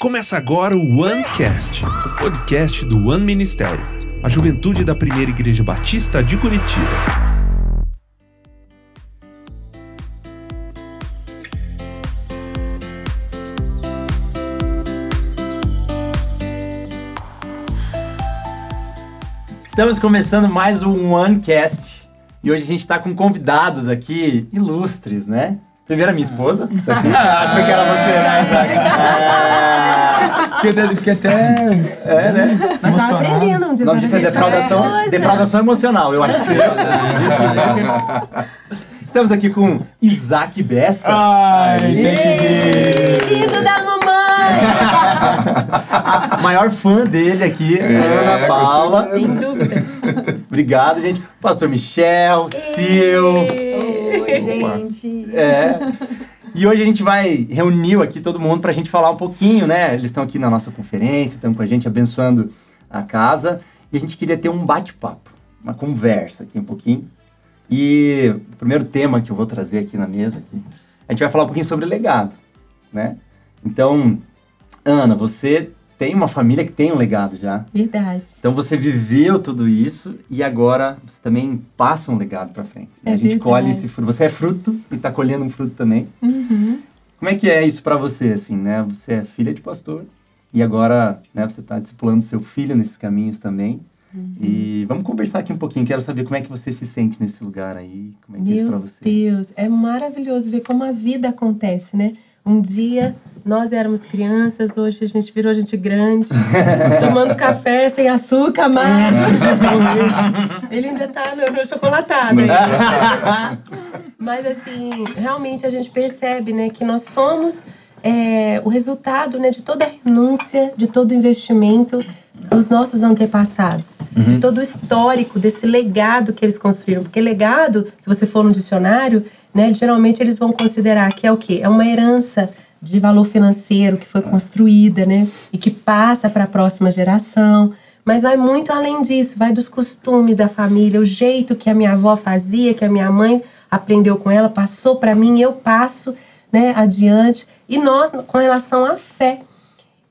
Começa agora o OneCast, podcast do One Ministério, a juventude da primeira igreja batista de Curitiba. Estamos começando mais um OneCast e hoje a gente está com convidados aqui ilustres, né? Primeiro a minha esposa. Achou que era você, né? Fiquei até, fiquei até É, né? Mas tá emocionado. aprendendo um dia nome disso é defraudação, defraudação emocional, eu acho que seria. Estamos aqui com Isaac Bessa. Ai, tem que vir. Filho da mamãe! A maior fã dele aqui, Ana Paula. Sem dúvida. Obrigado, gente. Pastor Michel, Sil. Gente. É. E hoje a gente vai reuniu aqui todo mundo pra gente falar um pouquinho, né? Eles estão aqui na nossa conferência, estão com a gente abençoando a casa. E a gente queria ter um bate-papo, uma conversa aqui um pouquinho. E o primeiro tema que eu vou trazer aqui na mesa, aqui, a gente vai falar um pouquinho sobre legado, né? Então, Ana, você tem uma família que tem um legado já. Verdade. Então você viveu tudo isso e agora você também passa um legado pra frente. né? É a gente verdade. colhe esse fruto. Você é fruto e tá colhendo um fruto também. Uhum. Como é que é isso pra você, assim, né? Você é filha de pastor e agora, né, você tá discipulando seu filho nesses caminhos também. Uhum. E vamos conversar aqui um pouquinho. Quero saber como é que você se sente nesse lugar aí. Como é que é isso pra Meu você? Deus, é maravilhoso ver como a vida acontece, né? Um dia nós éramos crianças, hoje a gente virou gente grande, tomando café sem açúcar, mas ele ainda tá no, no chocolatado. ainda. Mas assim, realmente a gente percebe, né, que nós somos é, o resultado, né, de toda a renúncia, de todo o investimento dos nossos antepassados, de todo o histórico desse legado que eles construíram. Porque legado, se você for no dicionário, né, geralmente eles vão considerar que é o quê? É uma herança de valor financeiro que foi construída, né, e que passa para a próxima geração. Mas vai muito além disso, vai dos costumes da família, o jeito que a minha avó fazia, que a minha mãe aprendeu com ela, passou para mim, eu passo, né, adiante. E nós, com relação à fé,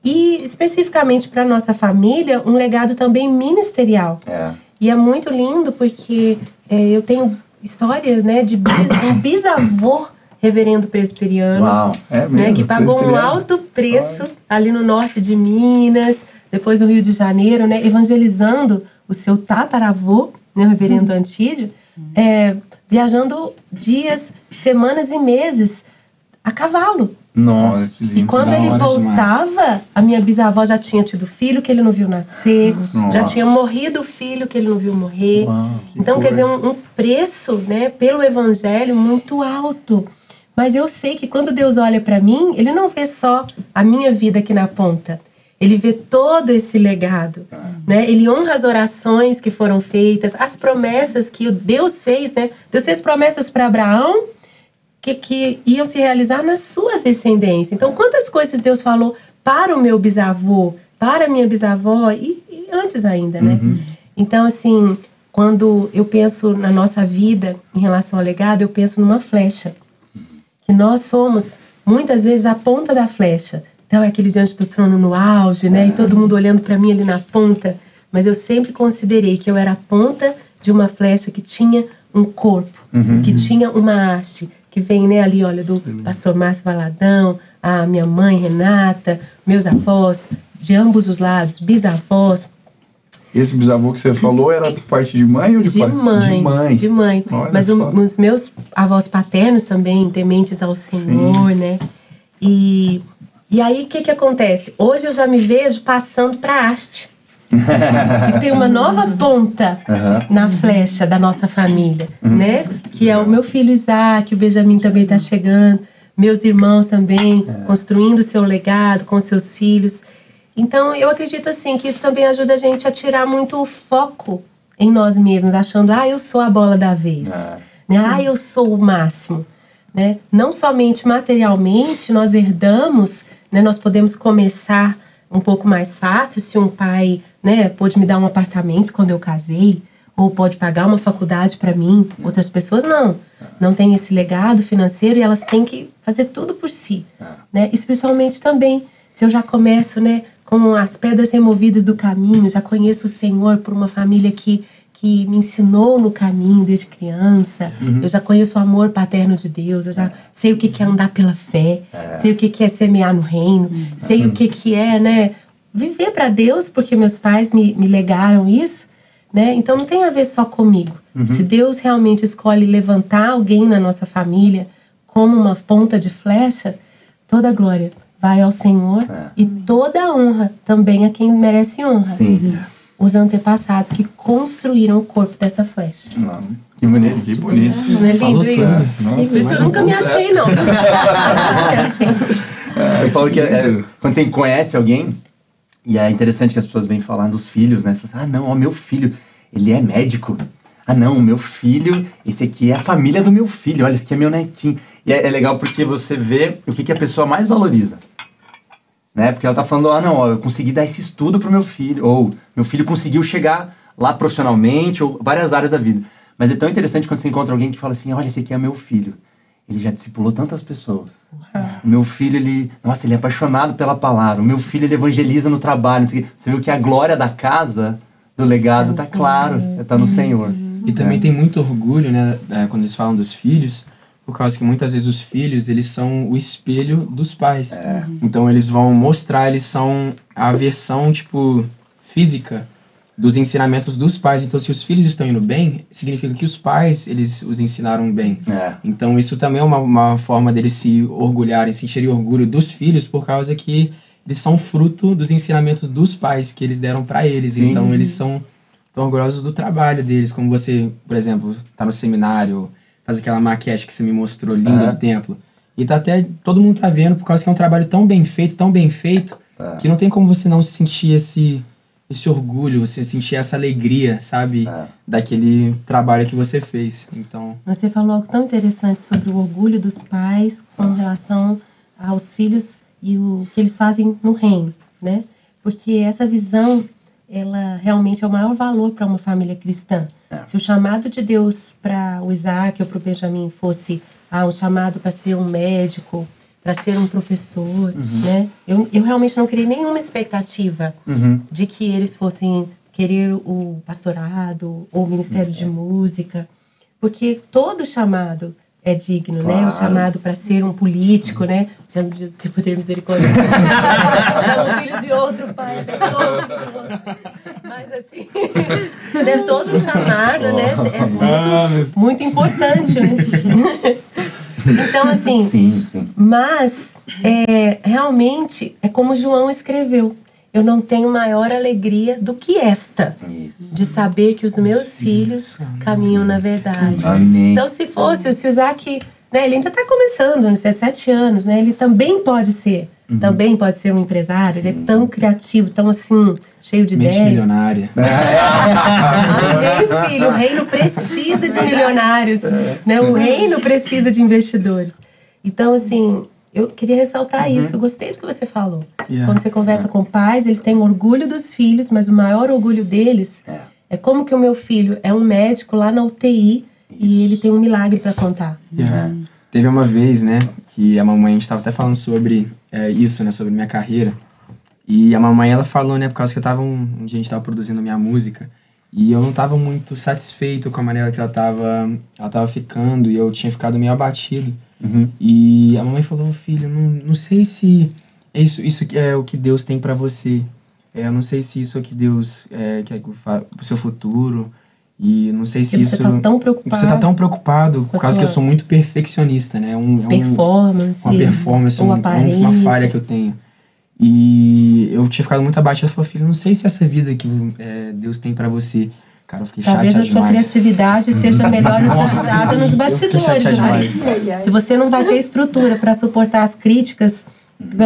e especificamente para nossa família, um legado também ministerial. É. E é muito lindo porque é, eu tenho histórias, né, de bis, um bisavô reverendo presbiteriano, Uau. É né, mesmo, que pagou um alto preço ali no norte de Minas, depois no Rio de Janeiro, né, evangelizando o seu tataravô, né, o reverendo Antídio, é, viajando dias, semanas e meses a cavalo. Nossa. E quando ele voltava, a minha bisavó já tinha tido filho que ele não viu nascer, já Nossa. tinha morrido o filho que ele não viu morrer. Uau, que então, quer coisa. dizer, um, um preço, né, pelo evangelho muito alto. Mas eu sei que quando Deus olha para mim, ele não vê só a minha vida aqui na ponta. Ele vê todo esse legado, né? Ele honra as orações que foram feitas, as promessas que o Deus fez, né? Deus fez promessas para Abraão que, que iam se realizar na sua descendência. Então, quantas coisas Deus falou para o meu bisavô, para a minha bisavó e, e antes ainda, né? Então, assim, quando eu penso na nossa vida em relação ao legado, eu penso numa flecha. Que nós somos, muitas vezes, a ponta da flecha. Então, é aquele diante do trono no auge, né? E todo mundo olhando para mim ali na ponta. Mas eu sempre considerei que eu era a ponta de uma flecha que tinha um corpo, que tinha uma haste, que vem né, ali, olha, do pastor Márcio Valadão, a minha mãe Renata, meus avós, de ambos os lados, bisavós, Esse bisavô que você falou era de parte de mãe ou de, de pai? mãe, De mãe. de mãe. Olha Mas o- os meus avós paternos também, tementes ao Senhor, né? E, e aí, o que que acontece? Hoje eu já me vejo passando para haste. E tem uma nova ponta na flecha da nossa família, né? Que é o meu filho Isaac, o Benjamin também está chegando, meus irmãos também construindo seu legado com seus filhos. Então, eu acredito assim que isso também ajuda a gente a tirar muito o foco em nós mesmos, achando, ah, eu sou a bola da vez, né? Ah, eu sou o máximo, né? Não somente materialmente nós herdamos, né? Nós podemos começar um pouco mais fácil se um pai, né, pôde me dar um apartamento quando eu casei, ou pode pagar uma faculdade para mim. Outras pessoas não, não têm esse legado financeiro e elas têm que fazer tudo por si, né? Espiritualmente também. se eu já começo, né, com as pedras removidas do caminho, já conheço o Senhor por uma família que que me ensinou no caminho desde criança. Uhum. Eu já conheço o amor paterno de Deus, eu já sei o que é andar pela fé, É. sei o que é semear no reino, sei Uhum. o que que é, né, viver para Deus, porque meus pais me, me legaram isso, né? Então não tem a ver só comigo. Uhum. Se Deus realmente escolhe levantar alguém na nossa família como uma ponta de flecha, toda a glória vai ao Senhor e toda a honra também a quem merece honra. Sim. Os antepassados que construíram o corpo dessa flecha. Nossa, que bonito. Que bonito. Não é Falou lindo isso? Nossa, Isso eu nunca me achei, não. achei. Eu falo que é, quando você conhece alguém, e é interessante que as pessoas vêm falar dos filhos, né? Falam assim, ah, não, ó, meu filho, ele é médico. Ah, não, meu filho, esse aqui é a família do meu filho, olha, esse aqui é meu netinho. E é, é legal porque você vê o que, que a pessoa mais valoriza. Né? Porque ela tá falando, ah, não, ó, eu consegui dar esse estudo pro meu filho, ou meu filho conseguiu chegar lá profissionalmente, ou várias áreas da vida. Mas é tão interessante quando você encontra alguém que fala assim, olha, esse aqui é meu filho. Ele já discipulou tantas pessoas. O meu filho, ele. Nossa, ele é apaixonado pela palavra. O meu filho, ele evangeliza no trabalho. Você viu que a glória da casa, do legado, Está tá claro. Senhor. Tá no Senhor. E também tem muito orgulho, né, é, quando eles falam dos filhos, por causa que muitas vezes os filhos, eles são o espelho dos pais. Então eles vão mostrar, eles são a versão, tipo, física dos ensinamentos dos pais. Então se os filhos estão indo bem, significa que os pais, eles os ensinaram bem. É. Então isso também é uma, uma forma deles se orgulharem, sentirem orgulho dos filhos, por causa que eles são fruto dos ensinamentos dos pais que eles deram para eles. Sim. Então eles são tão orgulhosos do trabalho deles, como você, por exemplo, tá no seminário, faz aquela maquete que você me mostrou linda É. do templo. E tá até todo mundo tá vendo por causa que é um trabalho tão bem feito, tão bem feito, É. que não tem como você não sentir esse esse orgulho, você sentir essa alegria, sabe, É. daquele trabalho que você fez. Então, Você falou algo tão interessante sobre o orgulho dos pais com relação aos filhos e o que eles fazem no reino, né? Porque essa visão, ela realmente é o maior valor para uma família cristã. É. Se o chamado de Deus para o Isaac ou para o Benjamin fosse ah, um chamado para ser um médico, para ser um professor, né? Eu, eu realmente não criei nenhuma expectativa Uhum. de que eles fossem querer o pastorado ou o ministério de música, porque todo chamado é digno, né? Claro. O chamado para ser um político, né? Sendo de Deus ter poder misericórdia. Chama o filho de outro, pai, abençoa o filho do outro. Mas assim, né? todo chamado, né? É muito, muito importante, né? Então, assim, Sim, sim. mas é, realmente é como João escreveu. Eu não tenho maior alegria do que esta, Isso. de saber que os meus filhos caminham na verdade. Amém. Então, se fosse, se o Isaac, né, ele ainda está começando, nos 17 anos, né, ele também pode ser, Uhum. também pode ser um empresário, ele é tão criativo, tão assim, cheio de mente ideias. milionária. Amém, filho. O reino precisa de milionários. Né? O reino precisa de investidores. Então, assim, eu queria ressaltar isso. Eu gostei do que você falou. Yeah. Quando você conversa com pais, eles têm orgulho dos filhos, mas o maior orgulho deles É. é como que o meu filho é um médico lá na UTI e ele tem um milagre para contar. Yeah. Teve uma vez, né, que a mamãe, a gente tava até falando sobre é, isso, né, sobre minha carreira. E a mamãe, ela falou, né, por causa que eu tava, um, um dia a gente tava produzindo minha música, e eu não tava muito satisfeito com a maneira que ela tava, ela tava ficando, e eu tinha ficado meio abatido. Uhum. E a mamãe falou, filho, não, não sei se é isso, isso que é o que Deus tem pra você. É, eu não sei se isso é o que Deus é, quer pro seu futuro. E não sei se Porque isso... você tá tão preocupado Você tá tão preocupado por causa que eu sua sou muito perfeccionista, né? É um, é um, performance, uma performance, ou um- é uma falha que eu tenho. E eu tinha ficado muito abatido. Eu falei, filho, não sei se essa vida que é, Deus tem pra você. Cara, eu fiquei Talvez a sua demais. criatividade seja melhor utilizada nos bastidores. né? Se você não vai ter estrutura para suportar as críticas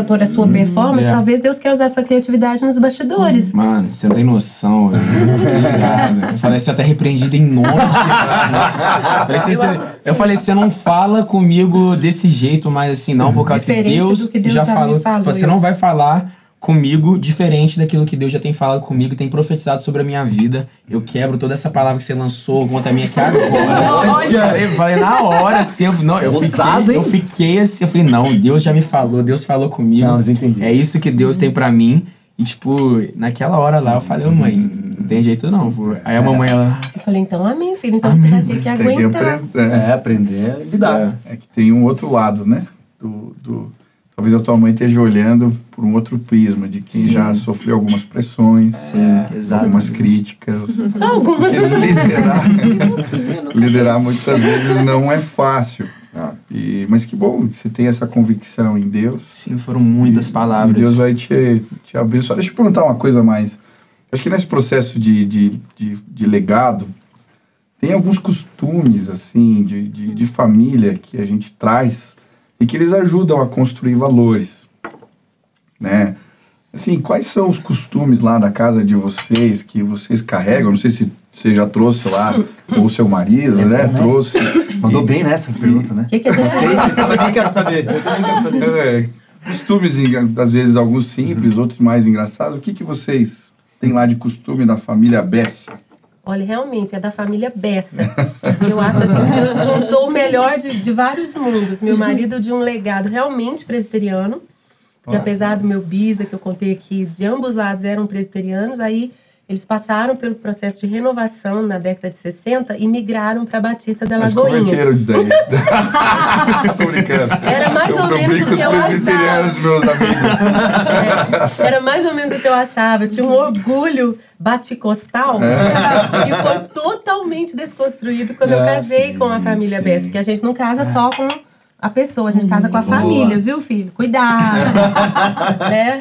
por a sua performance, é. talvez Deus quer usar a sua criatividade nos bastidores. Mano, você não tem noção, velho. Eu falei, você tá repreendido em nome de Jesus. Eu falei, você- Eu falei, você não fala comigo desse jeito, mas assim, não, por causa que Deus, que Deus já já falou. falou, Você eu- não vai falar comigo diferente daquilo que Deus já tem falado comigo, tem profetizado sobre a minha vida. Eu quebro toda essa palavra que você lançou contra mim aqui agora. Eu falei na hora, assim, eu, não, eu, Ousado, fiquei, hein? eu fiquei assim, eu falei, não, Deus já me falou, Deus falou comigo. Não, mas entendi. É isso que Deus tem pra mim. E, tipo, naquela hora lá eu falei, ô mãe, não tem jeito não, pô. Aí a mamãe, ela. Eu falei, então amém, filho. Então você vai ter que Tem que aguentar. aprender. É, É, aprender a lidar. é que tem um outro lado, né? Do, do- talvez a tua mãe esteja olhando por um outro prisma, de quem Sim. já sofreu algumas pressões, Sim, exato. algumas críticas. Só algumas. Liderar, liderar muitas vezes não é fácil. Ah. E, mas que bom que você tem essa convicção em Deus. Sim, foram muitas E palavras. Deus vai te, te abençoar. Deixa eu perguntar uma coisa mais. Acho que nesse processo de, de, de, de legado, tem alguns costumes, assim, de, de, de família que a gente traz e que eles ajudam a construir valores, né? Assim, quais são os costumes lá da casa de vocês que vocês carregam? Não sei se você já trouxe lá, ou seu marido, É né? bom, né? Trouxe. Mandou bem nessa pergunta, né? O que, que a gente Gostei, eu também quero saber. Eu também quero saber. É, costumes, às vezes alguns simples, outros mais engraçados. O que, que vocês têm lá de costume da família Bessa? Olha, realmente, é da família Bessa. Eu acho assim que juntou o melhor de, de vários mundos. Meu marido de um legado realmente presbiteriano, que apesar do meu bisa, que eu contei aqui, de ambos lados eram presbiterianos, aí eles passaram pelo processo de renovação na década de 60 e migraram para Batista da Mas Lagoinha. converteram de ideia. Tô brincando. Era mais eu, ou menos o que eu presbiterianos, meus amigos. É, era mais ou menos o que eu achava. Eu tinha um orgulho baticostal É. que foi totalmente desconstruído quando eu Ah, casei sim, com a família sim. Bessa. Porque a gente não casa só com a pessoa, a gente casa com a Boa. família, viu, filho? Cuidado. né?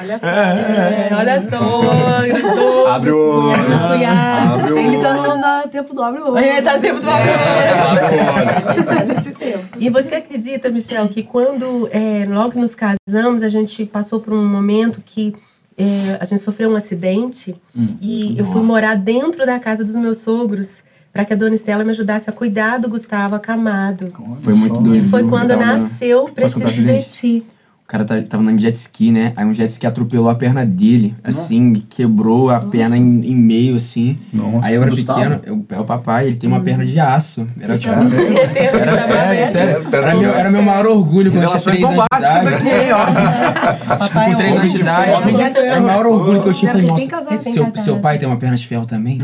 Olha só. É, olha só, olha só. Abre o olho. Abre o Ele tá no, no tempo do abre o olho. É, tá no tempo do tá nesse tempo. E você acredita, Michel, que quando é, logo que nos casamos, a gente passou por um momento que é, a gente sofreu um acidente e eu fui morar dentro da casa dos meus sogros para que a dona Estela me ajudasse a cuidar do Gustavo acamado. Foi muito doido. E foi quando Tava- nasceu Preciso de? Ti. O cara tá- tava andando de jet ski, né? Aí um jet ski atropelou a perna dele, assim, quebrou a perna em, em meio, assim. Nossa, Aí eu era Gustavo? pequeno, eu, é o papai, ele tem uma perna de aço. Era tipo. Era, Era, é, sério, Perna era, meu, era meu maior orgulho quando eu tinha anos de idade. aqui, ó. Tipo, com três anos de idade. Era o maior orgulho que eu tinha. Era Falei, recém-casado. nossa, seu, seu pai tem uma perna de ferro também?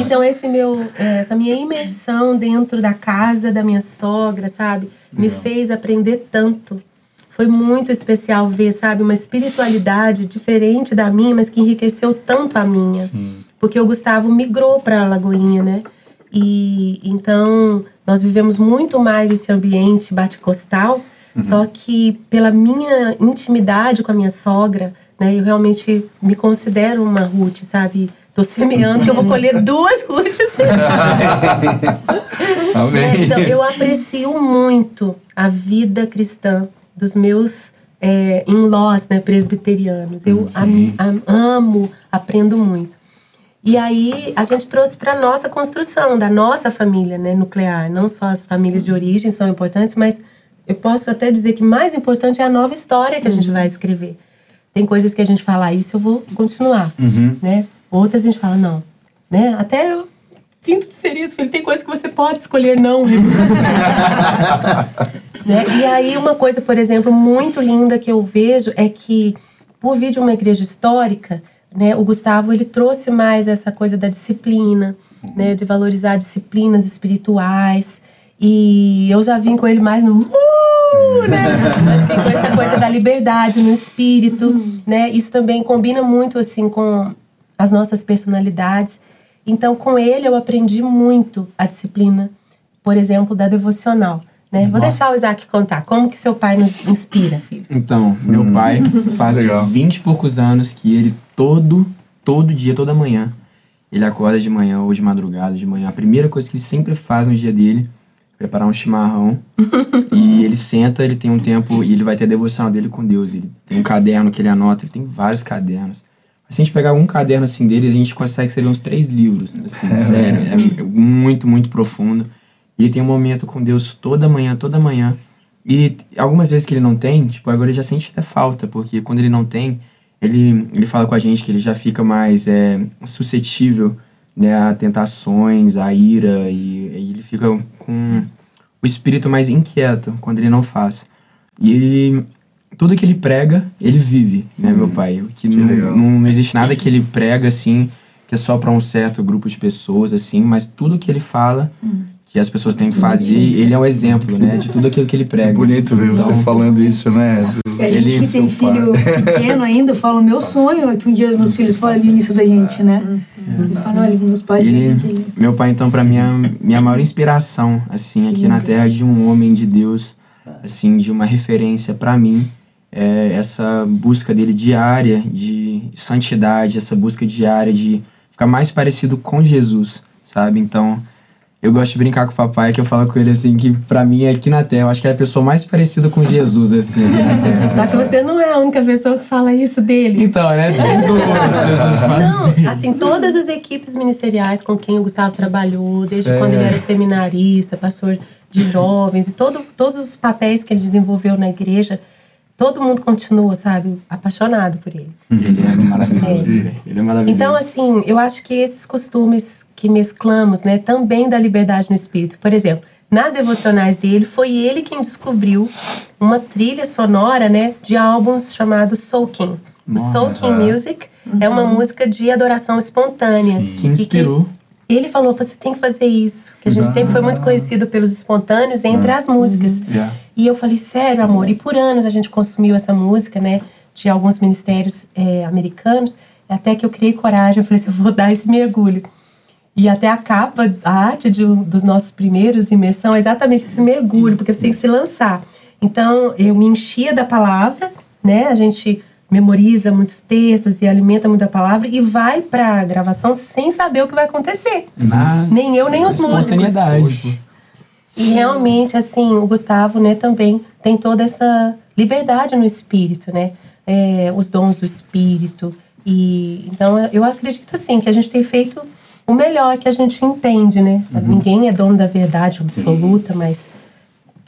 Então esse meu, essa minha imersão dentro da casa da minha sogra, sabe, me fez aprender tanto. Foi muito especial ver, sabe, uma espiritualidade diferente da minha, mas que enriqueceu tanto a minha. Porque o Gustavo migrou para Lagoinha, né? E então nós vivemos muito mais esse ambiente baticostal, só que pela minha intimidade com a minha sogra, né, eu realmente me considero uma Ruth, sabe? Tô semeando que eu vou colher duas Ruths. Amém. Então, eu aprecio muito a vida cristã dos meus é, in-laws, né, presbiterianos. Eu am- am- amo, aprendo muito. E aí a gente trouxe para nossa construção da nossa família, né, nuclear. Não só as famílias de origem são importantes, mas eu posso até dizer que mais importante é a nova história que a gente vai escrever. Tem coisas que a gente fala, "Ah, isso eu vou continuar, né? Outras a gente fala, não, né? Até eu sinto de ser isso, filho. Tem coisas que você pode escolher não. né? E aí uma coisa, por exemplo, muito linda que eu vejo é que por vir de uma igreja histórica, né, o Gustavo ele trouxe mais essa coisa da disciplina, né, de valorizar disciplinas espirituais. E eu já vim com ele mais no uh, né? Assim, com essa coisa da liberdade no espírito, né? Isso também combina muito assim com as nossas personalidades. Então, com ele eu aprendi muito a disciplina, por exemplo, da devocional. Né? Vou deixar o Isaac contar como que seu pai nos inspira, filho. Então, meu pai faz Legal. 20 e poucos anos que ele todo, todo dia, toda manhã, ele acorda de manhã ou de madrugada, de manhã. A primeira coisa que ele sempre faz no dia dele é preparar um chimarrão. e ele senta, ele tem um tempo e ele vai ter a devoção dele com Deus. Ele tem um caderno que ele anota, ele tem vários cadernos. Se a gente pegar um caderno assim dele, a gente consegue escrever uns três livros. Assim, sério. É muito, muito profundo. E ele tem um momento com Deus toda manhã, toda manhã. E algumas vezes que ele não tem, tipo, agora ele já sente até falta, porque quando ele não tem, ele, ele fala com a gente que ele já fica mais é, suscetível né, a tentações, a ira, e, e ele fica com o espírito mais inquieto quando ele não faz. E ele, tudo que ele prega, ele vive, né, meu pai? Que, Que não, legal. não, não existe nada que ele prega, assim, que é só para um certo grupo de pessoas, assim, mas tudo que ele fala, que as pessoas têm que fazer, ele é um exemplo, né, de tudo aquilo que ele prega. É bonito ver você Então, falando isso, né? Do- E a gente que tem seu pai. filho pequeno ainda, fala, meu sonho é que um dia meus filhos falem isso da gente, né? Eles falam, olha, meus pais ele, que... meu pai, então, pra mim, é minha maior inspiração, assim, aqui na Terra, de um homem de Deus, assim, de uma referência pra mim, é essa busca dele diária de santidade, essa busca diária de ficar mais parecido com Jesus, sabe? Então, eu gosto de brincar com o papai, que eu falo com ele, assim, que pra mim, aqui na Terra, eu acho que é a pessoa mais parecida com Jesus, assim, aqui na Terra. Só que você não é a única pessoa que fala isso dele. Então, né? Tem duas pessoas que falam Não, assim, todas as equipes ministeriais com quem o Gustavo trabalhou, desde quando ele era seminarista, pastor de jovens, e todo, todos os papéis que ele desenvolveu na igreja, todo mundo continua, sabe, apaixonado por ele. Ele é maravilhoso, É. Ele é maravilhoso. Então, assim, eu acho que esses costumes que mesclamos, né, também da liberdade no espírito. Por exemplo, nas devocionais dele, foi ele quem descobriu uma trilha sonora, né, de álbuns chamado Soaking. O Soaking Music é uma música de adoração espontânea. que inspirou. Ele falou, você tem que fazer isso. Que a gente sempre foi muito conhecido pelos espontâneos entre as músicas. Yeah. E eu falei, sério, amor? E por anos a gente consumiu essa música, né? De alguns ministérios é, americanos. Até que eu criei coragem, eu falei assim, eu vou dar esse mergulho. E até a capa, a arte de dos nossos primeiros imersão é exatamente esse mergulho, porque você tem que se lançar. Então, eu me enchia da palavra, né? A gente memoriza muitos textos e alimenta muito a palavra e vai pra gravação sem saber o que vai acontecer. Na Nem eu, nem os músicos. E realmente, assim, o Gustavo, né, também tem toda essa liberdade no espírito, né? É, os dons do espírito. E então eu acredito assim que a gente tem feito o melhor que a gente entende, né? Ninguém é dono da verdade absoluta, mas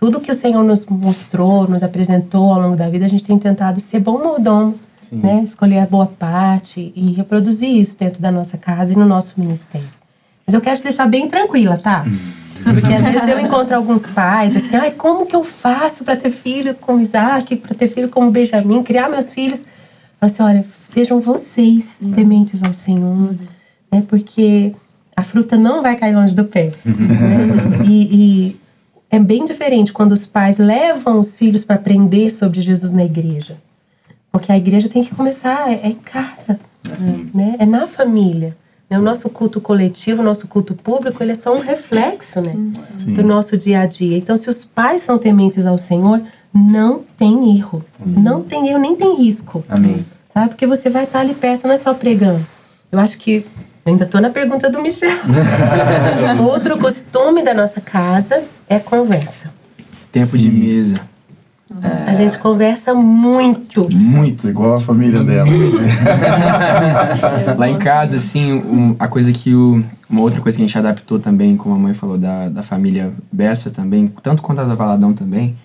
tudo que o Senhor nos mostrou, nos apresentou ao longo da vida, a gente tem tentado ser bom mordomo, né? Escolher a boa parte e reproduzir isso dentro da nossa casa e no nosso ministério. Mas eu quero te deixar bem tranquila, tá? Porque às vezes eu encontro alguns pais assim, ai, como que eu faço para ter filho como Isaac, para ter filho como Benjamin, criar meus filhos? Eu falo assim, olha, sejam vocês tementes ao Senhor, né? Porque a fruta não vai cair longe do pé. né? E, e é bem diferente quando os pais levam os filhos para aprender sobre Jesus na igreja. Porque a igreja tem que começar, é é em casa, né? é na família. né? O nosso culto coletivo, o nosso culto público, ele é só um reflexo né? do nosso dia a dia. Então, se os pais são tementes ao Senhor, não tem erro. Não tem erro, nem tem risco. Amém. Sabe? Porque você vai estar ali perto, não é só pregando. Eu acho que. Eu ainda estou na pergunta do Michel. Outro costume da nossa casa é conversa. Tempo de mesa. A gente conversa muito. Muito, igual a família dela. Lá em casa, assim, um- a coisa que o. Uma outra coisa que a gente adaptou também, como a mãe falou, da, da família Bessa também, tanto quanto a da Valadão também,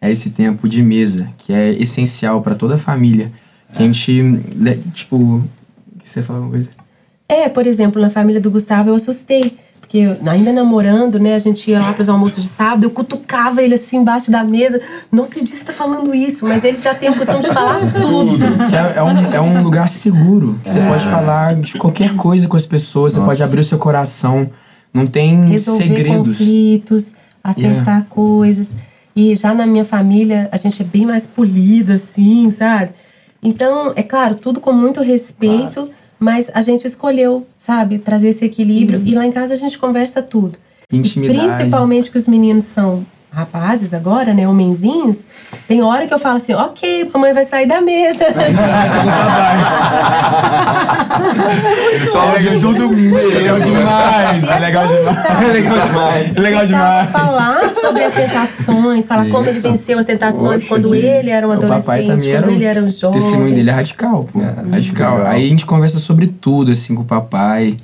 é esse tempo de mesa, que é essencial para toda a família. Que a gente. Tipo. Que você fala uma coisa? É, por exemplo, na família do Gustavo eu assustei. Porque eu- ainda namorando, né, a gente ia lá para os almoços de sábado, eu cutucava ele assim embaixo da mesa. Não acredito que você tá falando isso, mas ele já tem o costume de falar tudo. É, é um, é um lugar seguro. Você pode falar de qualquer coisa com as pessoas, você Nossa. pode abrir o seu coração. Não tem Resolver segredos. conflitos, acertar coisas. E já na minha família, a gente é bem mais polida, assim, sabe? Então, é claro, tudo com muito respeito, mas a gente escolheu, sabe, trazer esse equilíbrio. E lá em casa a gente conversa tudo. E Intimidade. principalmente que os meninos são rapazes agora, né, homenzinhos, tem hora que eu falo assim, ok, mamãe vai sair da mesa. Eles falam de tudo mesmo. Legal demais, é legal demais. Sabe? legal demais. Legal Gustavo demais. falar sobre as tentações, falar como ele Isso. venceu as tentações Poxa, quando que- ele era um O adolescente, também era quando um- ele era um O jovem. testemunho dele é radical, pô. radical. legal. Aí a gente conversa sobre tudo, assim, com o papai.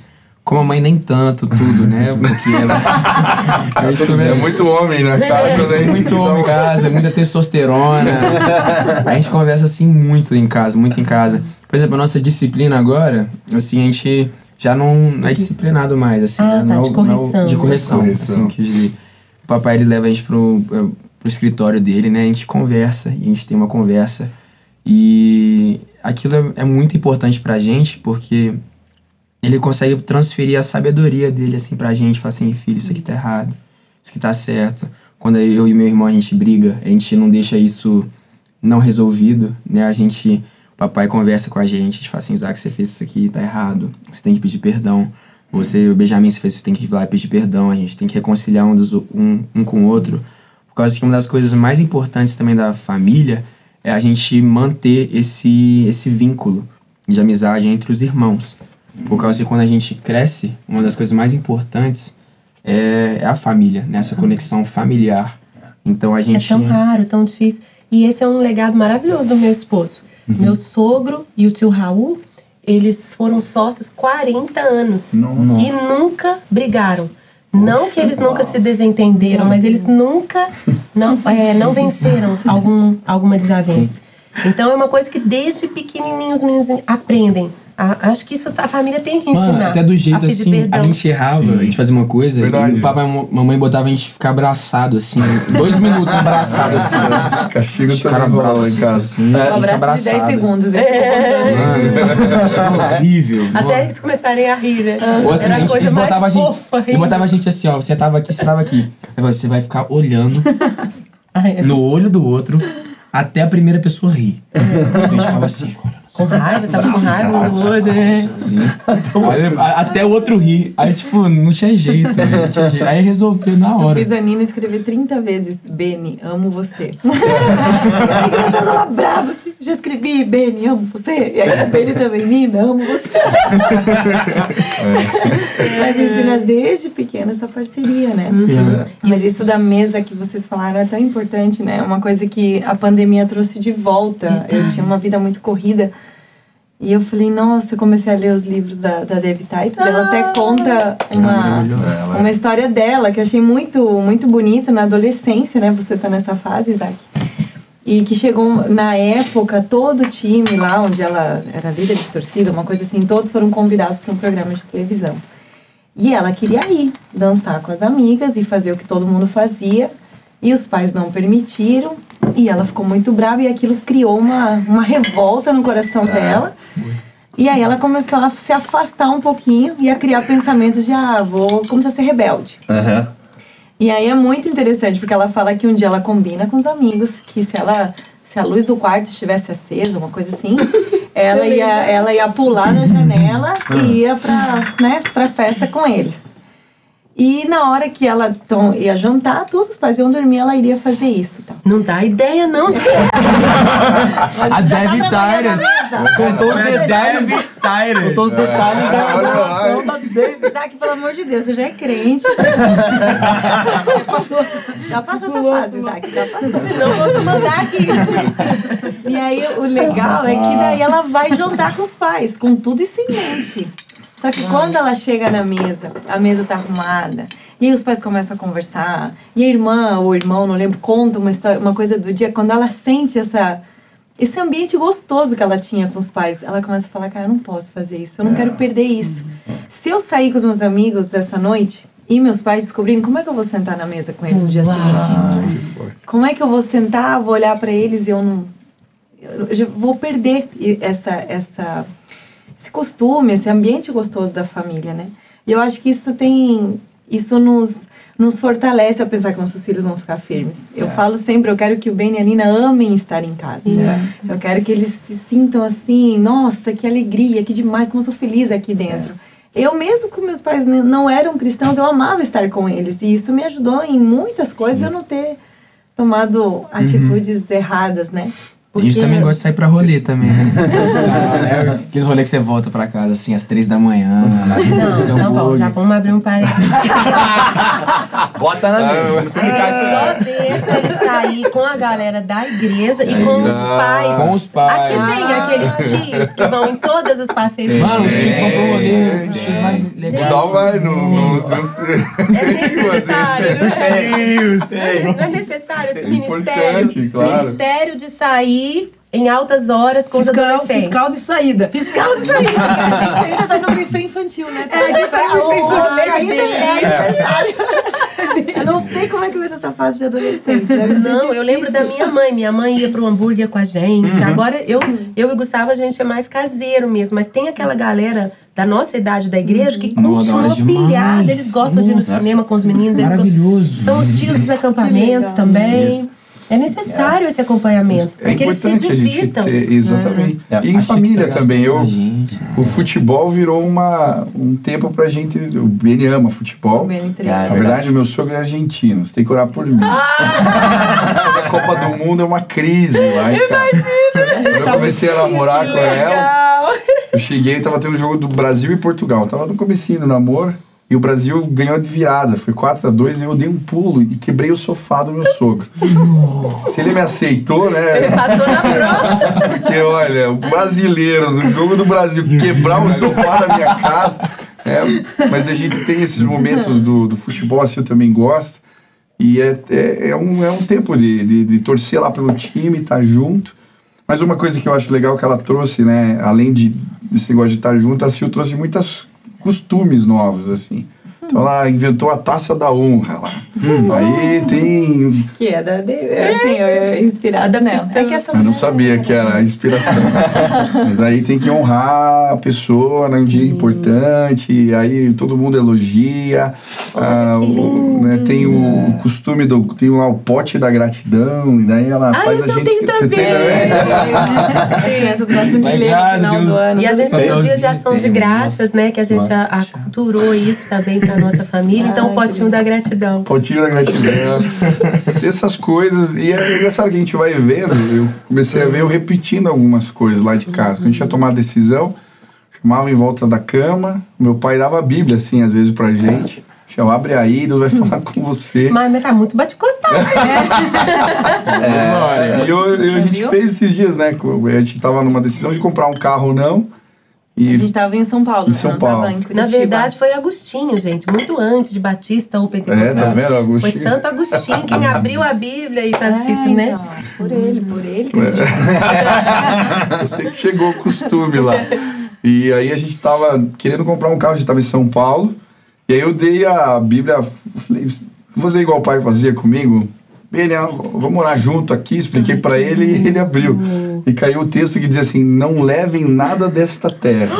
Como a mãe nem tanto, tudo, né? Porque ela. a gente É conversa- muito homem na casa, né? muito homem em casa, muita testosterona. A gente conversa assim muito em casa, muito em casa. Por exemplo, a nossa disciplina agora, assim, a gente já não, não é disciplinado mais, assim. Ah, né? tá, Não é de não é correção. De correção, Correção. assim, quer dizer. O papai, ele leva a gente pro, pro escritório dele, né? A gente conversa, e a gente tem uma conversa. E aquilo é, é muito importante pra gente, porque ele consegue transferir a sabedoria dele, assim, pra gente. Falar assim, filho, isso aqui tá errado, isso aqui tá certo. Quando eu e meu irmão, a gente briga, a gente não deixa isso não resolvido, né? A gente, o papai conversa com a gente, a gente fala assim, Isaac, você fez isso aqui, tá errado, você tem que pedir perdão. Você, o Benjamin, você fez isso, tem que ir lá e pedir perdão, a gente tem que reconciliar um, dos, um, um com o outro. Por causa que uma das coisas mais importantes também da família é a gente manter esse, esse vínculo de amizade entre os irmãos. Por causa que quando a gente cresce, uma das coisas mais importantes é, é a família, né? essa conexão familiar. Então a É gente. tão raro, tão difícil. E esse é um legado maravilhoso do meu esposo. Uhum. Meu sogro e o tio Raul, eles foram sócios 40 anos. Nossa. E nunca brigaram. Não que eles nunca se desentenderam, mas eles nunca não, é, não venceram algum, alguma desavença. Então é uma coisa que desde pequenininhos os meninos aprendem. A- acho que isso a família tem que ensinar. Mano, até do a jeito pedir assim, perdão. a gente errava, a gente fazia uma coisa, Verdade. e o papai e a mamãe botavam a gente ficar abraçado, assim, dois minutos abraçado, assim. Castigo Os caras bravos em assim, casa. assim, Um a gente fica abraço de 10 abraçado. segundos. Mano, horrível. Até eles começarem a rir, né? Ou assim, Era a a gente, coisa eles botavam a gente, fofa e botava a gente assim, ó, você tava aqui, você tava aqui. Aí você vai ficar olhando no olho do outro até a primeira pessoa rir. Então a gente ficava assim, ficava Com raiva, tava com raiva um do outro, né? Aí, até o outro rir. Aí, tipo, não tinha jeito, né? Não tinha jeito. Aí resolveu na Eu hora. fiz a Nina escrever 30 vezes, Beni, amo você. é engraçado, ela brava, assim, já escrevi, Beni, amo você. E aí a Beni também, Nina, amo você. Mas ensina desde pequena essa parceria, né? É. Mas isso da mesa que vocês falaram é tão importante, né? Uma coisa que a pandemia trouxe de volta. Eu tinha uma vida muito corrida. E eu falei, nossa, eu comecei a ler os livros da, da Dev Titus. Ela até conta uma, maravilhosa. uma história dela que eu achei muito, muito bonita na adolescência, né? Você tá nessa fase, Isaac. E que chegou na época, todo o time lá, onde ela era líder de torcida, uma coisa assim, todos foram convidados para um programa de televisão. E ela queria ir dançar com as amigas e fazer o que todo mundo fazia. E os pais não permitiram. E ela ficou muito brava e aquilo criou uma, uma revolta no coração dela. E aí ela começou a se afastar um pouquinho e a criar pensamentos de, ah, vou começar a ser rebelde. Aham. E aí é muito interessante, porque ela fala que um dia ela combina com os amigos que se ela se a luz do quarto estivesse acesa, uma coisa assim, ela ia, ela ia pular da janela e ia pra, né, pra festa com eles. E na hora que ela então, ia jantar, todos os pais iam dormir, ela iria fazer isso. Então. Não dá ideia, não. Mas A já Debbie mesa. Com todos os detalhes. Com todos os detalhes da. Isaac, pelo amor de Deus, você já é crente. passou, já passou essa fase, Isaac, já passou. Senão eu vou te mandar aqui. E aí o legal é que daí ela vai jantar com os pais, com tudo isso em mente. Só que quando ela chega na mesa, a mesa tá arrumada, e aí os pais começam a conversar, e a irmã ou o irmão, não lembro, conta uma história, uma coisa do dia, quando ela sente essa esse ambiente gostoso que ela tinha com os pais, ela começa a falar, cara, eu não posso fazer isso, eu não quero perder isso. Se eu sair com os meus amigos essa noite e meus pais descobrirem, como é que eu vou sentar na mesa com eles no dia Uau. seguinte? Como é que eu vou sentar, vou olhar para eles e eu não eu vou perder essa essa esse costume, esse ambiente gostoso da família, né? E eu acho que isso tem isso nos nos fortalece a pensar que nossos filhos vão ficar firmes. Eu falo sempre, eu quero que o Ben e a Nina amem estar em casa. Isso. Eu quero que eles se sintam assim, nossa, que alegria, que demais, como eu sou feliz aqui dentro. Eu mesmo com meus pais não eram cristãos, eu amava estar com eles. E isso me ajudou em muitas coisas eu não ter tomado atitudes erradas, né? A gente também gosta de sair pra rolê também, né? É, Aqueles rolês que você volta pra casa, assim, às três da manhã. no Não, tá bom, já vamos abrir um parênteses. Bota na Ah, mente. Vamos explicar isso aí. Só deixa ele sair com a galera da igreja e com os Ah, pais. Com os pais. Aqui tem aqueles tios que vão em todos os passeios. Mano, os tios comprou o rolê, os tios mais legais. Não vai no. no, no É necessário, não é? Não é- necessário esse É ministério. importante, claro. Ministério de sair em altas horas com os Fiscal, adolescentes. fiscal de saída. Fiscal de saída. A gente ainda tá no buffet infantil, né? É, a gente tá no buffet infantil. ainda é necessário. Eu não sei como é que vai ser essa fase de adolescente. Deve Não, eu lembro da minha mãe. Minha mãe ia pro hambúrguer com a gente. Agora, eu, eu e Gustavo, a gente é mais caseiro mesmo. Mas tem aquela galera da nossa idade da igreja que Nossa, hora continua pilhada. Eles gostam de ir no Nossa. cinema com os meninos. Eles go- Maravilhoso. São os tios dos acampamentos também. É necessário esse acompanhamento. É para que eles se importante a gente divirtam. ter. Exatamente. É. E em família também. Eu, gente, né? o futebol virou uma, um tempo pra gente. O Beni ama futebol. O Beni Ah, é Na verdade, o meu sogro é argentino. Você tem que orar por mim. a Copa do Mundo é uma crise lá. Imagina! Quando eu comecei a namorar com ela, eu cheguei e tava tendo jogo do Brasil e Portugal. Tava no comecinho do namoro. E o Brasil ganhou de virada. Foi 4 a 2 e eu dei um pulo e quebrei o sofá do meu sogro. Se ele me aceitou, né? Passou na prova. Porque, olha, o brasileiro no jogo do Brasil quebrar o sofá da minha casa. é, mas a gente tem esses momentos do, do futebol, assim, eu também gosto. E é, é, é um, é um tempo de, de, de torcer lá pelo time, estar junto. Mas uma coisa que eu acho legal que ela trouxe, né, além de desse negócio de estar junto, a Sil trouxe muitos costumes novos, assim. Então ela inventou a taça da honra lá. Aí tem Que é da de, assim, eu- inspirada nela. É que essa Eu não sabia que era a inspiração. Mas aí tem que honrar a pessoa num dia importante, aí todo mundo elogia. Ah, que o- né, tem o costume do. Tem lá o pote da gratidão, e daí ela Ah, faz isso a eu gente. também. tem também? As crianças gostam de ler no final Deus. do ano. E a gente tem o dia de ação de graças, né? Que a gente Nossa. a- aculturou isso também pra nossa família. Então, o potinho da gratidão. Potinho da gratidão. Essas coisas. E é engraçado que a gente vai vendo. Eu comecei a ver eu repetindo algumas coisas lá de casa. Quando a gente ia tomar a decisão, chamava em volta da cama. Meu pai dava a Bíblia, assim, às vezes pra gente. Eu abre aí, Deus vai falar com você. Mas, mas tá muito bate-costado, né? E eu, eu- a gente fez esses dias, né? A gente tava numa decisão de comprar um carro ou não. A E gente tava em São Paulo, Em né? São Paulo. em. Na verdade, foi Agostinho, gente. Muito antes de Batista ou é, Pentecostal. tá vendo, Foi Agostinho? Santo Agostinho quem abriu a Bíblia e tá É, escrito, né? então, por ele, por ele. que a É. sei que chegou o costume lá. E aí a gente tava querendo comprar um carro, a gente tava em São Paulo. E aí eu dei a Bíblia, falei, vou fazer igual o pai fazia comigo. Ele, ah, vamos orar junto aqui, expliquei pra ele e ele abriu. E caiu o texto que dizia assim: Não levem nada desta terra.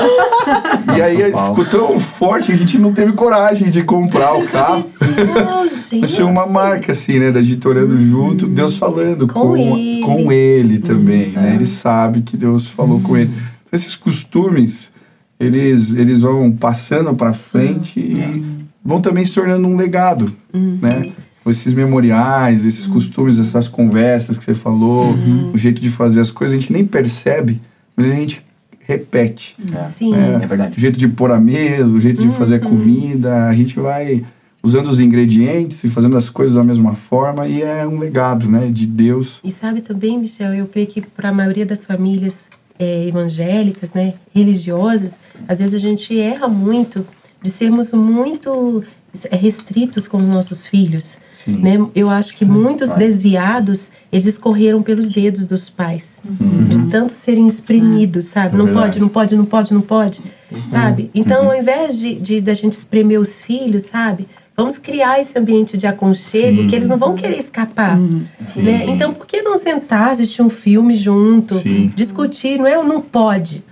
e aí ficou tão forte que a gente não teve coragem de comprar o carro. Mas foi uma marca, assim, né? Da gente orando junto, Deus falando com, Com ele. com ele também, né? Ele sabe que Deus falou com ele. Então, esses costumes, eles, eles vão passando para frente e vão também se tornando um legado, né? Esses memoriais, esses costumes, essas conversas que você falou, o jeito de fazer as coisas, a gente nem percebe, mas a gente repete. Sim. É verdade. O jeito de pôr a mesa, o jeito de fazer a comida, a gente vai usando os ingredientes e fazendo as coisas da mesma forma e é um legado, né, de Deus. E sabe também, Michel, eu creio que para a maioria das famílias é, evangélicas, né, religiosas, às vezes a gente erra muito de sermos muito restritos com os nossos filhos. Sim. Né? Eu acho que muitos desviados, eles escorreram pelos dedos dos pais. De tanto serem exprimidos, sabe? Não Uhum. É verdade. pode, não pode, não pode, não pode, sabe? Então, ao invés de, de da gente espremer os filhos, sabe? Vamos criar esse ambiente de aconchego Sim. que eles não vão querer escapar. Né? Então, por que não sentar, assistir um filme junto, Sim. discutir? Não é o não pode.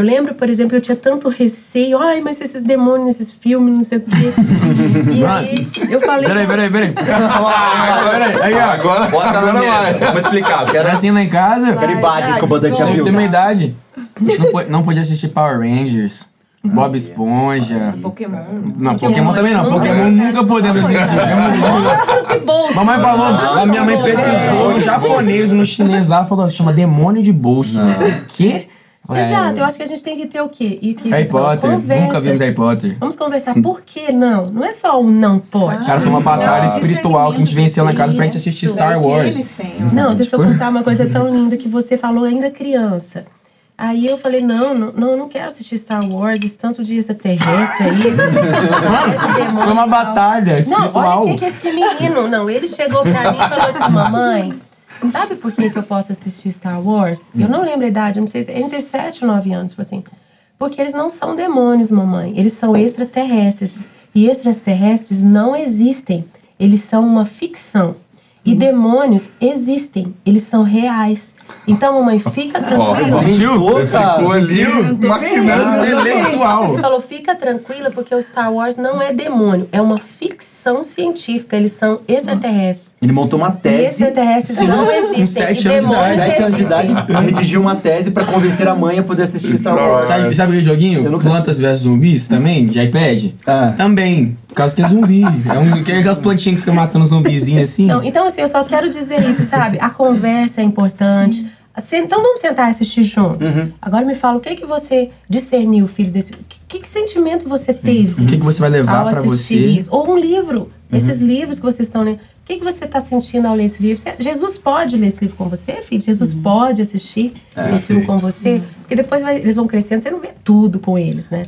Eu lembro, por exemplo, eu tinha tanto receio. Ai, mas esses demônios nesses filmes, não sei o quê. e aí, eu falei... Peraí, peraí, peraí. peraí. Aí. Agora, Bota agora vai. Vamos explicar. Eu quero, Era assim lá em casa. quero imagens com o bandante Eu abriu. tenho uma idade. A gente não, não podia assistir Power Rangers, Bob Esponja. Pokémon. Não, Pokémon também não. Pokémon nunca podemos assistir. Monstro de bolso. Mamãe falou, a minha mãe pesquisou no japonês, no chinês lá, falou, se chama demônio de bolso. Quê? É, Exato, eu acho que a gente tem que ter o quê? E que Harry Potter, conversas. nunca vimos Harry Potter. Vamos conversar por que não? Não é só um não pode. Cara, foi uma batalha Não, espiritual que a gente venceu em casa pra gente assistir. Star É Wars. Não, deixa eu Tipo- contar uma coisa tão linda que você falou ainda criança. Aí eu falei, não, não, não, não quero assistir Star Wars, esse tanto de extraterrestre aí, esse, esse demônio Foi uma tal. batalha Não, espiritual. olha o que, que esse menino. Não, ele chegou pra mim e falou assim: mamãe, sabe por que, que eu posso assistir Star Wars? Eu não lembro a idade, não sei se é entre 7 e 9 anos, tipo assim. Porque eles não são demônios, mamãe. Eles são extraterrestres. E extraterrestres não existem. Eles são uma ficção. E demônios existem, eles são reais. Então, mamãe, fica tranquila. Você cara. ficou ali maquinando intelectual. Ele falou, fica tranquila, porque o Star Wars não é demônio, é uma ficção científica, eles são extraterrestres. Ele montou uma E tese. extraterrestres não existem, sete e anos de demônios idade. Sete anos de idade, redigiu uma tese pra convencer a mãe a poder assistir Star Wars. Sabe, sabe aquele joguinho? Plantas vs Zumbis também? De iPad? Ah. Também. Por causa que é zumbi. É um, que é aquelas plantinhas que ficam matando zumbizinhos assim. Não, então, assim, eu só quero dizer isso, sabe? A conversa é importante. Então vamos sentar e assistir junto. Uhum. Agora me fala, o que que você discerniu, filho desse... Que, que, sentimento você teve O que, que você vai levar assistir você? isso? Ou um livro. Esses livros que vocês estão lendo. O que, que você está sentindo ao ler esse livro? Você- Jesus pode ler esse livro com você, filho? Jesus pode assistir esse filme com você? Porque depois vai- eles vão crescendo, você não vê tudo com eles, né?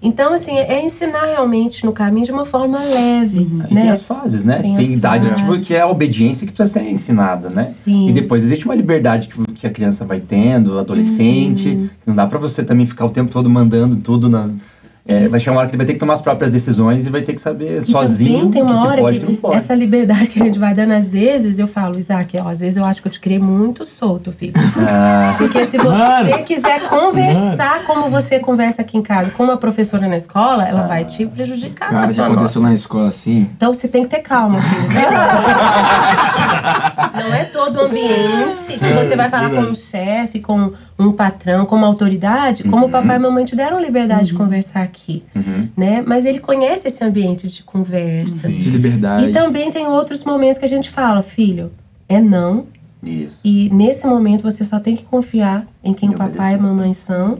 Então, assim, é ensinar realmente no caminho de uma forma leve, E né? tem as fases, né? Tem Tem, idades tipo, que é a obediência que precisa ser ensinada, né? Sim. E depois existe uma liberdade que, que a criança vai tendo, adolescente. Uhum. Não dá pra você também ficar o tempo todo mandando tudo na. É, vai chegar uma hora que ele vai ter que tomar as próprias decisões e vai ter que saber E sozinho também tem o que, uma que hora pode e que, o que não pode. essa liberdade que a gente vai dando, às vezes, eu falo, Isaac, ó, às vezes eu acho que eu te criei muito solto, filho. Ah, Porque se você Mano. quiser conversar como você conversa aqui em casa com uma professora na escola, ela vai te prejudicar na Cara, já aconteceu na escola assim. Então você tem que ter calma, filho. Não é todo ambiente que você vai falar com um chefe, com um patrão, com uma autoridade, como o papai e mamãe te deram liberdade de conversar aqui, né? Mas ele conhece esse ambiente de conversa. De liberdade. E também tem outros momentos que a gente fala, filho, é não. isso. E nesse momento você só tem que confiar em quem E o papai e a mamãe são.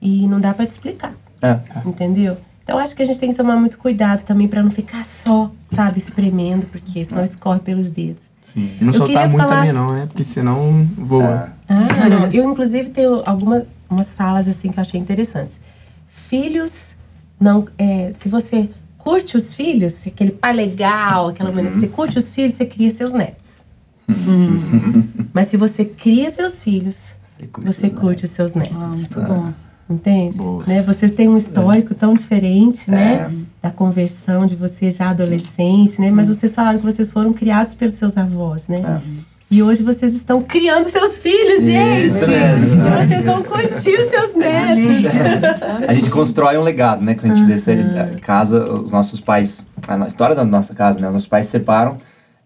E não dá pra te explicar. É. Entendeu? Então acho que a gente tem que tomar muito cuidado também pra não ficar só, sabe, espremendo, porque senão escorre pelos dedos. Sim. E não Eu soltar muito falar- também não, né? Porque senão voa. Ah, não. Eu, inclusive, tenho algumas umas falas assim que eu achei interessantes. Filhos, não. é, se você curte os filhos, se aquele pai legal, aquela maneira, você curte os filhos, você cria seus netos. Mas se você cria seus filhos, Você curte você os curte os seus netos. Ah, muito bom. Entende? Boa. Né? Vocês têm um histórico tão diferente, É. né? Da conversão de você já adolescente, né? Mas vocês falaram que vocês foram criados pelos seus avós, né? E hoje vocês estão criando seus filhos, gente! Isso mesmo. E vocês vão curtir os seus netos. A gente constrói um legado, né? Quando a gente desce a casa, os nossos pais. A história da nossa casa, né? Os nossos pais se separam.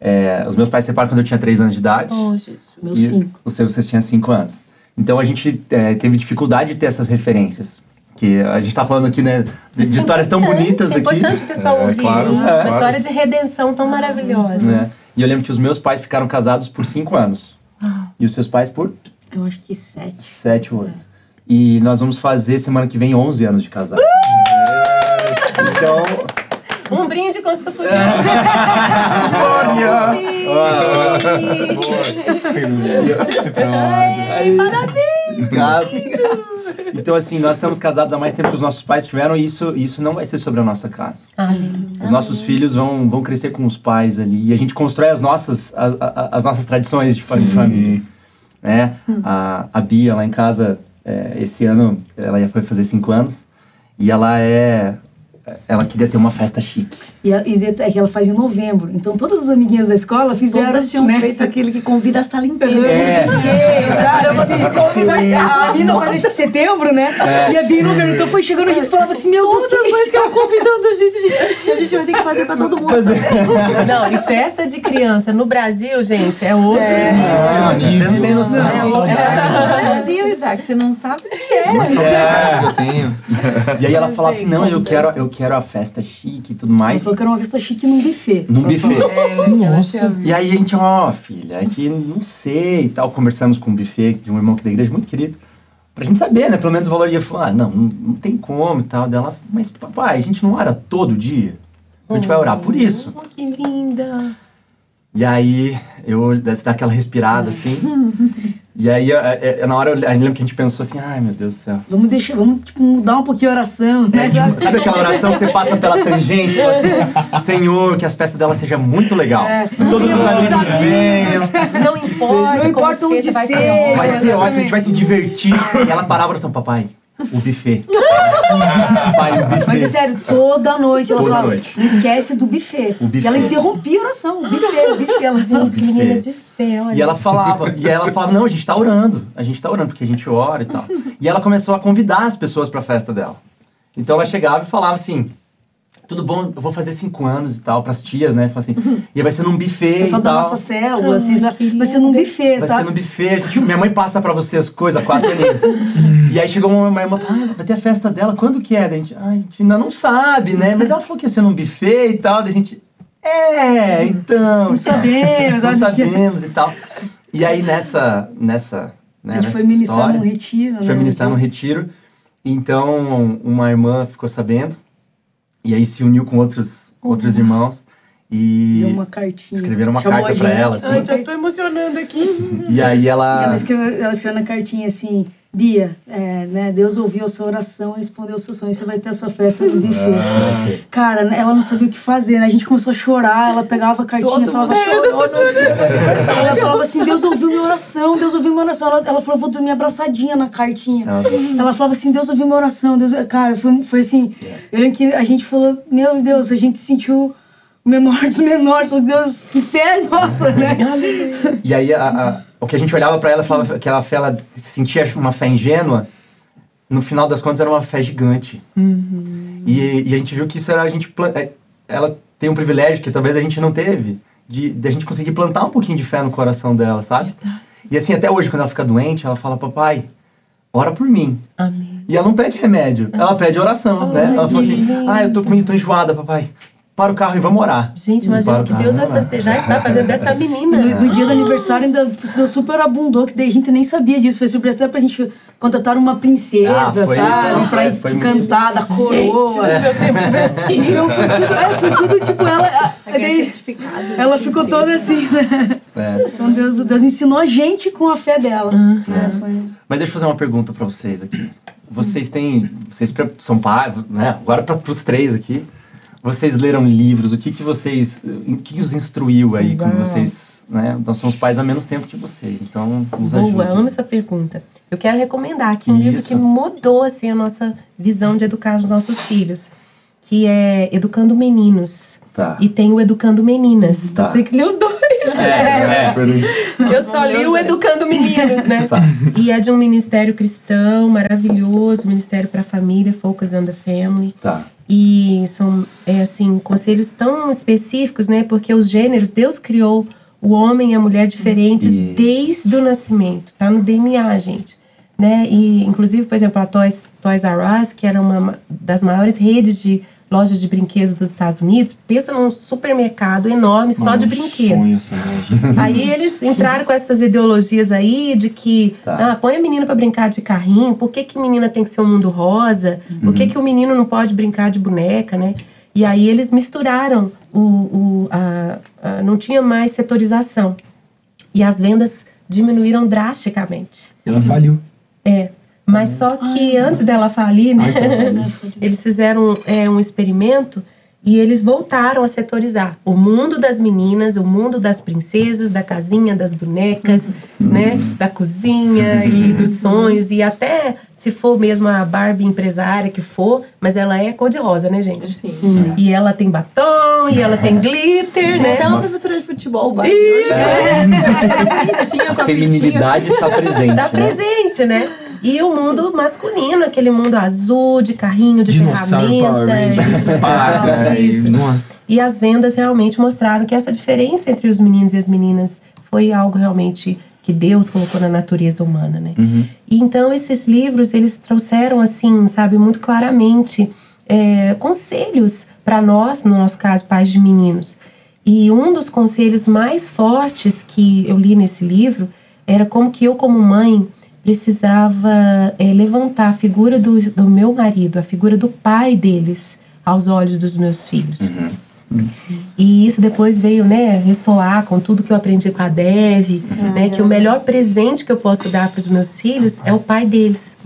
é, os meus pais se separaram quando eu tinha 3 anos de idade. Oh, Jesus. Meus cinco. Vocês tinham 5 anos. Então a gente é, teve dificuldade de ter essas referências. Que a gente tá falando aqui, né? De, de histórias tão bonitas é aqui. importante o pessoal É, ouvir. claro, né? claro. Uma história de redenção tão maravilhosa. Né? E eu lembro que os meus pais ficaram casados por 5 anos. E os seus pais por Eu acho que sete. 7 ou 8. E nós vamos fazer semana que vem 11 anos de casado. Então, Um brinde com suco de Ai, parabéns! Então, assim, nós estamos casados há mais tempo que os nossos pais tiveram e isso, isso não vai ser sobre a nossa casa. Aleluia. Os nossos filhos vão, vão crescer com os pais ali e a gente constrói as nossas, a- a- as nossas tradições de de família. Né? A, a Bia lá em casa, é, esse ano, ela já foi fazer cinco anos e ela é. Ela queria ter uma festa chique. E, a- e é que ela faz em novembro. Então todas as amiguinhas da escola fizeram. Todas tinham né, feito aquele que convida a sala inteira. É. É, sabe? Assim, a Bia faz em setembro, né? E a Bia novembro. Então foi chegando a gente falava assim: Meu Deus, Todas que as mães ficaram convidando a gente, a gente. A gente vai ter que fazer pra todo mundo. Não, e festa de criança no Brasil, gente, é outro Ah, você não tem noção. É o Brasil, Isaac, você não sabe o que é. Uma saudade que eu tenho. E aí ela Não falava sei assim: não, eu quero, eu quero a festa chique e tudo Ela mais. falou que era uma festa chique num buffet. Num Ela buffet. falou. Nossa. E aí a gente, ó, filha, é que não sei e tal. Conversamos com um buffet de um irmão aqui da igreja, muito querido. pra gente saber, né? Pelo menos o valor ia falar, ah, não, não, não tem como e tal. Dela, mas papai, a gente não ora todo dia? A gente vai orar por isso. Oh, que linda. E aí, eu dá aquela respirada assim. e aí, é, é, na hora, eu, lembro que a gente pensou assim: ai meu Deus do céu. Vamos deixar, vamos tipo, mudar um pouquinho a oração, né? É, tipo, sabe aquela oração que você passa pela tangente? Fala assim, Senhor, que as festas dela seja muito legal. É. Todos os amigos venham. Não importa, Não importa onde seja, vai ser. Vai ser ótimo, a gente vai se divertir. E ela parava a oração, papai, o buffet. papai, o buffet. Mas é sério, toda noite ela Toda falava, noite. não esquece do buffet. O buffet. E ela interrompia a oração, o buffet, o buffet. Ela Gente, que menina de fé, olha. E ela falava, e ela falava, não, a gente tá orando, a gente tá orando, porque a gente ora e tal. E ela começou a convidar as pessoas pra festa dela. Então ela chegava e falava assim, tudo bom, eu vou fazer cinco anos e tal, pras tias, né? Assim, e vai ser num buffet pessoal e da tal. nossa célula, assim, vai ser num buffet, Vai tá? ser no buffet, minha mãe passa pra você as coisas, quatro aninhos. E aí chegou uma, uma irmã, ah, vai ter a festa dela, quando que é? Daí a gente, ah, a gente ainda não sabe, né? Mas ela falou que ia ser num buffet e tal, daí a gente, é, então. Não sabemos, não sabe? sabemos e tal. E aí nessa, nessa, né, A gente nessa foi ministrar história, num retiro, a gente foi né? ministrar num retiro, então uma irmã ficou sabendo, e aí se uniu com outros, outros irmãos, e Deu uma cartinha. escreveram uma Chamou carta a pra gente. ela, assim. Ai, já tô emocionando aqui. e aí E ela... ela escreveu, ela escreveu na cartinha assim, Bia, é, né, Deus ouviu a sua oração e respondeu o seu sonho, você vai ter a sua festa no buffet. Cara, né, ela não sabia o que fazer, né? A gente começou a chorar, ela pegava a cartinha e falava... mundo- Eu tô chorando. Ela falava assim, Deus ouviu minha oração, Deus ouviu minha oração. Ela, ela falou, vou dormir abraçadinha na cartinha. Ela- Ela falava assim, Deus ouviu minha oração. Deus... Cara, foi, foi assim, eu lembro que a gente falou, meu Deus, a gente sentiu o menor dos menores. Falou, Deus, que fé nossa, né? E aí a- a- o que a gente olhava pra ela, falava que ela, fé, ela sentia uma fé ingênua, no final das contas era uma fé gigante. E, e a gente viu que isso era a gente é, ela tem um privilégio que talvez a gente não teve de, de a gente conseguir plantar um pouquinho de fé no coração dela, sabe? E assim até hoje quando ela fica doente, ela fala: "Papai, ora por mim". Amém. E ela não pede remédio, ela pede oração, né? Ela fala assim. "Ah, eu tô com tô enjoada, papai. Para o carro e vamos orar". Gente, para imagina o que Deus vai fazer. Já está fazendo dessa menina. No, no dia do aniversário ainda deu super abundou, que daí a gente nem sabia disso. Foi surpresa até pra gente contratar uma princesa, Ah, foi- sabe? foi- pra foi muito- cantar da coroa. Gente, meu tempo foi assim. Então foi tudo, é, foi tudo tipo ela. a- daí ela ficou toda assim, né? É. Então Deus, Deus ensinou a gente com a fé dela. É, foi- Mas deixa eu fazer uma pergunta pra vocês aqui. Vocês têm. Vocês são pais, né? Agora para os três aqui. Vocês leram livros? O que que vocês. O que os instruiu aí? Como Uau. vocês. Né? Nós somos pais há menos tempo que vocês, então nos Boa, ajude. amo essa pergunta. Eu quero recomendar aqui um livro Isso. que mudou assim, a nossa visão de educar os nossos filhos, que é Educando Meninos. Tá. E tem o Educando Meninas. Tá. Então você que lê os dois. É, é. Eu só li o Educando Meninos, né? Tá. E é de um ministério cristão maravilhoso, Ministério para a Família, Focus on the Family. Tá. E são, é, assim, conselhos tão específicos, né? Porque os gêneros, Deus criou o homem e a mulher diferentes Isso. desde o nascimento. Tá no DNA, gente. Né? E, inclusive, por exemplo, a Toys, Toys R Us, que era uma das maiores redes de lojas de brinquedos dos Estados Unidos, pensa num supermercado enorme só de Mano, brinquedo. Sonho essa loja. Aí eles entraram com essas ideologias aí de que Tá. ah, põe a menina pra brincar de carrinho, por que, que menina tem que ser um mundo rosa? Por que, que o menino não pode brincar de boneca, né? E aí eles misturaram o. o a, a- não tinha mais setorização. E as vendas diminuíram drasticamente. Ela faliu. É. Mas só que antes dela falir, né? eles fizeram é, um experimento e eles voltaram a setorizar o mundo das meninas, o mundo das princesas, da casinha, das bonecas, né? Da cozinha e dos sonhos. E até se for mesmo a Barbie empresária que for, mas ela é cor-de-rosa, né, gente? Sim. E ela tem batom, e ela tem glitter, né? Até uma professora de futebol, Barbie. Tinha A com feminilidade está presente. Tá né? presente, né? E o mundo masculino, aquele mundo azul, de carrinho, de Dinossauro Power ferramenta. Ranger, espada. e, isso. nossa, E as vendas realmente mostraram que essa diferença entre os meninos e as meninas foi algo realmente que Deus colocou na natureza humana, né? E então esses livros eles trouxeram assim, sabe, muito claramente é, conselhos para nós, no nosso caso, pais de meninos. E um dos conselhos mais fortes que eu li nesse livro era como que eu, como mãe, precisava é, levantar a figura do, do meu marido, a figura do pai deles aos olhos dos meus filhos. E isso depois veio, né, ressoar com tudo que eu aprendi com a Dev, né, que o melhor presente que eu posso dar para os meus filhos é o pai deles,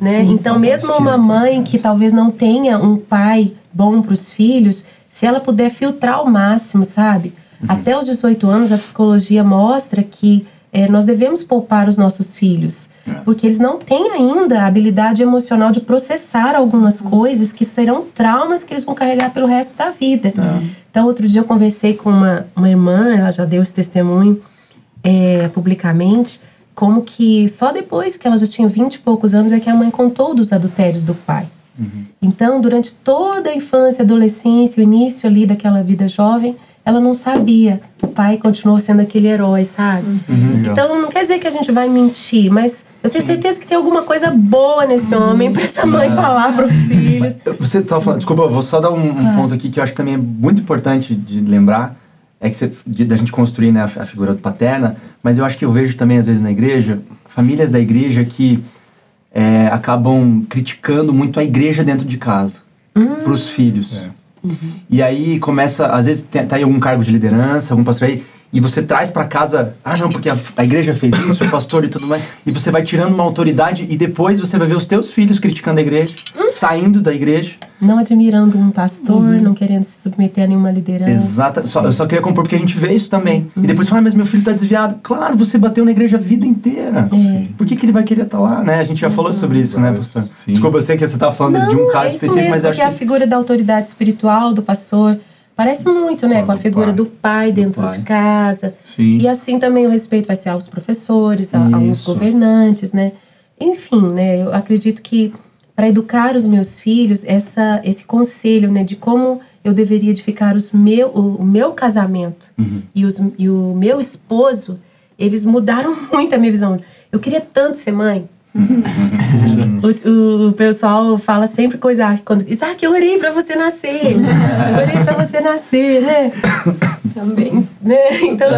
né? Então, mesmo uma mãe que talvez não tenha um pai bom para os filhos, se ela puder filtrar ao máximo, sabe? Até os 18 anos, a psicologia mostra que eh, nós devemos poupar os nossos filhos. Porque eles não têm ainda a habilidade emocional de processar algumas coisas que serão traumas que eles vão carregar pelo resto da vida. Então, outro dia eu conversei com uma, uma irmã, ela já deu esse testemunho é, publicamente, como que só depois que ela já tinha 20 e poucos anos é que a mãe contou dos adultérios do pai. Então, durante toda a infância, adolescência, o início ali daquela vida jovem, ela não sabia. O pai continuou sendo aquele herói, sabe? Então, não quer dizer que a gente vai mentir, mas eu tenho certeza que tem alguma coisa boa nesse homem para essa mãe falar para os filhos. Você estava falando, desculpa, eu vou só dar um, um ponto aqui que eu acho que também é muito importante de lembrar, é que você, de- da gente construir né, a, a figura paterna, mas eu acho que eu vejo também às vezes na igreja, famílias da igreja que é, acabam criticando muito a igreja dentro de casa, para os filhos. E aí começa, às vezes tem, tá em algum cargo de liderança, algum pastor aí, e você traz para casa, ah não, porque a, a igreja fez isso, o pastor e tudo mais, e você vai tirando uma autoridade e depois você vai ver os teus filhos criticando a igreja, saindo da igreja. Não admirando um pastor, não querendo se submeter a nenhuma liderança. Exata, só, eu só queria compor porque a gente vê isso também. E depois fala, ah, mas meu filho tá desviado. Claro, você bateu na igreja a vida inteira. Por que, que ele vai querer estar lá, né? A gente já falou sobre isso, né, pastor? Sim. Desculpa, eu sei que você tava falando Não, de um caso é isso específico, mesmo, mas acho a que... figura da autoridade espiritual do pastor parece muito, né, Ah, com a do figura pai. do pai dentro pai. de casa. Sim. E assim também o respeito vai ser aos professores, a, aos governantes, né? Enfim, né, eu acredito que para educar os meus filhos, essa, esse conselho, né, de como eu deveria edificar os meu, o, o meu casamento e, os, e o meu esposo, eles mudaram muito a minha visão. Eu queria tanto ser mãe. o, o- o pessoal fala sempre com o Isaac, quando, Isaac, eu orei pra você nascer, eu orei pra você nascer, né? Também. né? Então,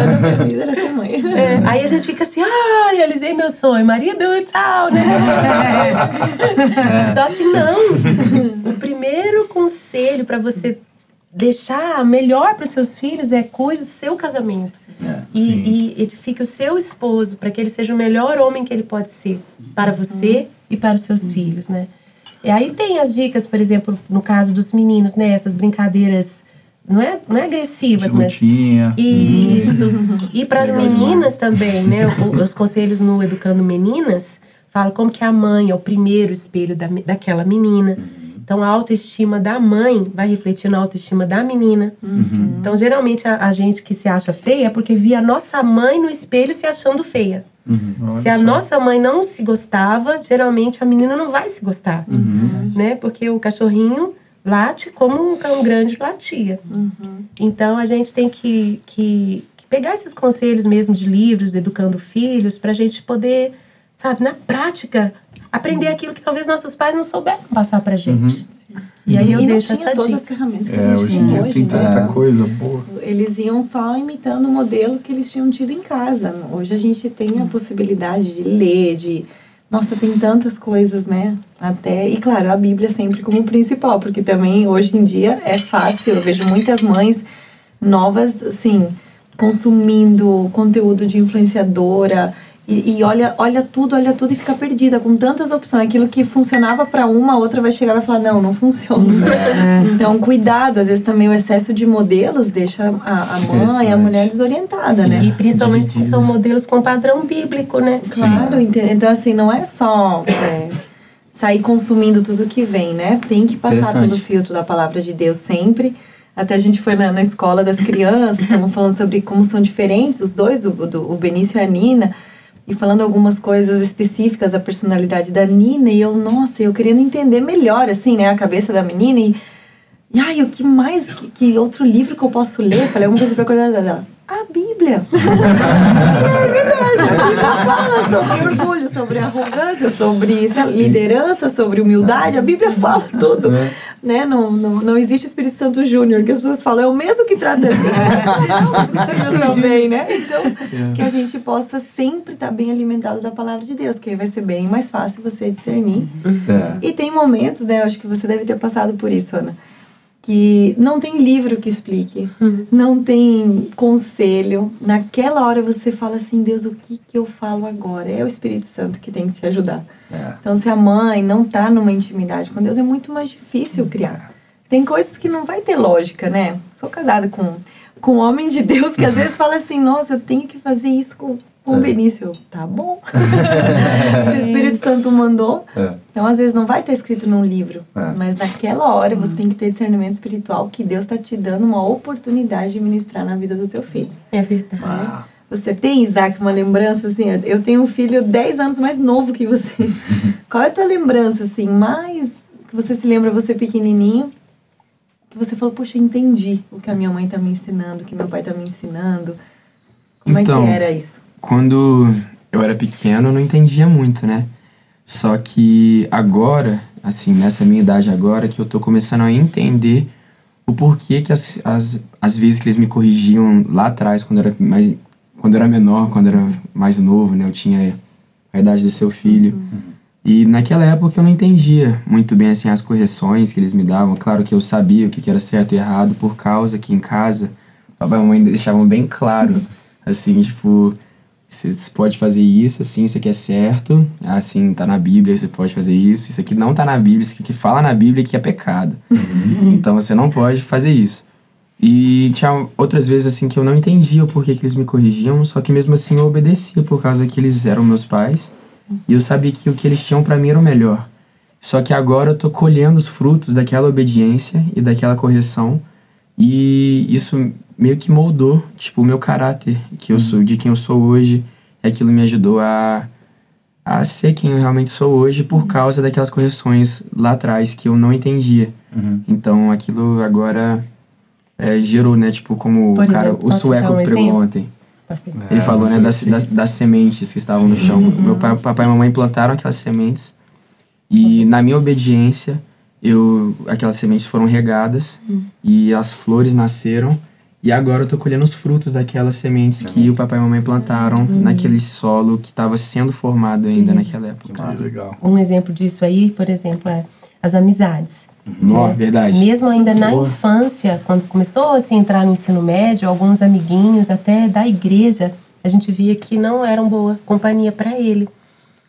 vida era ser mãe. é, aí a gente fica assim, ah, realizei meu sonho, marido, tchau, né? Só que não. O primeiro conselho para você deixar melhor para os seus filhos é cuide do seu casamento. e, e edifique o seu esposo para que ele seja o melhor homem que ele pode ser para você e para os seus filhos, né? E aí tem as dicas, por exemplo, no caso dos meninos, né? Essas brincadeiras, não é, não é agressivas, mas isso. E para as meninas também, né? Os conselhos no Educando Meninas falam como que a mãe é o primeiro espelho da, daquela menina. Então a autoestima da mãe vai refletir na autoestima da menina. Então geralmente a, a gente que se acha feia é porque via a nossa mãe no espelho se achando feia. Se a nossa mãe não se gostava, geralmente a menina não vai se gostar, né? Porque o cachorrinho late como um cão grande latia. Então a gente tem que, que, que pegar esses conselhos mesmo de livros, educando filhos, para a gente poder, sabe, na prática, aprender aquilo que talvez nossos pais não souberam passar pra gente. E aí eu e deixo essa todas as ferramentas que a É, gente hoje tem em dia hoje, tem né? tanta coisa boa. Eles iam só imitando o modelo que eles tinham tido em casa. Hoje a gente tem a possibilidade de ler, de. Nossa, tem tantas coisas, né? Até. E claro, a Bíblia sempre como principal, porque também hoje em dia é fácil. Eu vejo muitas mães novas, assim, consumindo conteúdo de influenciadora. E, e olha, olha tudo, olha tudo e fica perdida com tantas opções. Aquilo que funcionava para uma, a outra vai chegar e vai falar: não, não funciona. Então, cuidado. Às vezes também o excesso de modelos deixa a, a mãe, a mulher desorientada, né? E principalmente se são modelos com padrão bíblico, né? Claro, então assim, não é só é, sair consumindo tudo que vem, né? Tem que passar pelo filtro da palavra de Deus sempre. Até a gente foi na, na escola das crianças, estavam falando sobre como são diferentes os dois, o, do, o Benício e a Nina, e falando algumas coisas específicas da personalidade da Nina, e eu, nossa, eu querendo entender melhor, assim, né, a cabeça da menina, e, e ai, o que mais, que, que outro livro que eu posso ler? Falei alguma coisa pra acordar dela. A Bíblia. É verdade. A Bíblia fala sobre orgulho, sobre arrogância, sobre liderança, sobre humildade. A Bíblia fala tudo. Né? Não, não, não existe Espírito Santo Júnior, que as pessoas falam, é o mesmo que trata de mim. também, né? Então, que a gente possa sempre estar bem alimentado da palavra de Deus, que aí vai ser bem mais fácil você discernir. É. E tem momentos, né? Eu acho que você deve ter passado por isso, Ana que não tem livro que explique, Uhum. não tem conselho. Naquela hora você fala assim, Deus, o que que eu falo agora? É o Espírito Santo que tem que te ajudar. É. Então, se a mãe não tá numa intimidade com Deus, é muito mais difícil criar. Tem coisas que não vai ter lógica, né? Sou casada com, com um homem de Deus que às vezes fala assim, nossa, eu tenho que fazer isso com, com o Benício. Tá bom. Se o Espírito Santo mandou, É. então, às vezes, não vai estar escrito num livro, É. mas naquela hora você tem que ter discernimento espiritual que Deus está te dando uma oportunidade de ministrar na vida do teu filho. É verdade. Ah, Você tem, Isaac, uma lembrança assim? Eu tenho um filho 10 anos mais novo que você. Qual é a tua lembrança, assim, mais que você se lembra, você pequenininho, que você falou, poxa, eu entendi o que a minha mãe está me ensinando, o que meu pai está me ensinando. Como é Então, que era isso? Quando eu era pequeno, eu não entendia muito, né? Só que agora, assim, nessa minha idade agora, que eu tô começando a entender o porquê que as, as, as vezes que eles me corrigiam lá atrás, quando eu era mais quando eu era menor, quando eu era mais novo, né? Eu tinha a idade do seu filho. E naquela época eu não entendia muito bem, assim, as correções que eles me davam. Claro que eu sabia o que que era certo e errado, por causa que em casa, papai e mamãe deixavam bem claro, assim, tipo... Você pode fazer isso, assim, isso aqui é certo, assim, tá na Bíblia, você pode fazer isso, isso aqui não tá na Bíblia, isso aqui fala na Bíblia que é pecado. então você não pode fazer isso. E tinha outras vezes, assim, que eu não entendia o porquê que eles me corrigiam, só que mesmo assim eu obedecia por causa que eles eram meus pais e eu sabia que o que eles tinham pra mim era o melhor. Só que agora eu tô colhendo os frutos daquela obediência e daquela correção e isso meio que moldou, tipo, o meu caráter, que eu sou, de quem eu sou hoje. E aquilo me ajudou a, a ser quem eu realmente sou hoje por causa daquelas correções lá atrás que eu não entendia. Uhum. Então aquilo agora é, gerou, né, tipo, como Por o cara, exemplo, o sueco um pregou exemplo? ontem. Ter. Ele É, falou, né, sim, das, sim. das, das sementes que estavam no chão. Uhum. Meu pai, papai e mamãe plantaram aquelas sementes e na minha obediência, eu, aquelas sementes foram regadas Uhum. e as flores nasceram e agora eu tô colhendo os frutos daquelas sementes que o papai e mamãe plantaram Uhum. naquele solo que estava sendo formado ainda naquela época. Que legal. Um exemplo disso aí, por exemplo, é as amizades. Nó, verdade. Mesmo ainda na Boa. infância, quando começou assim, a entrar no ensino médio, alguns amiguinhos até da igreja, a gente via que não eram boa companhia para ele.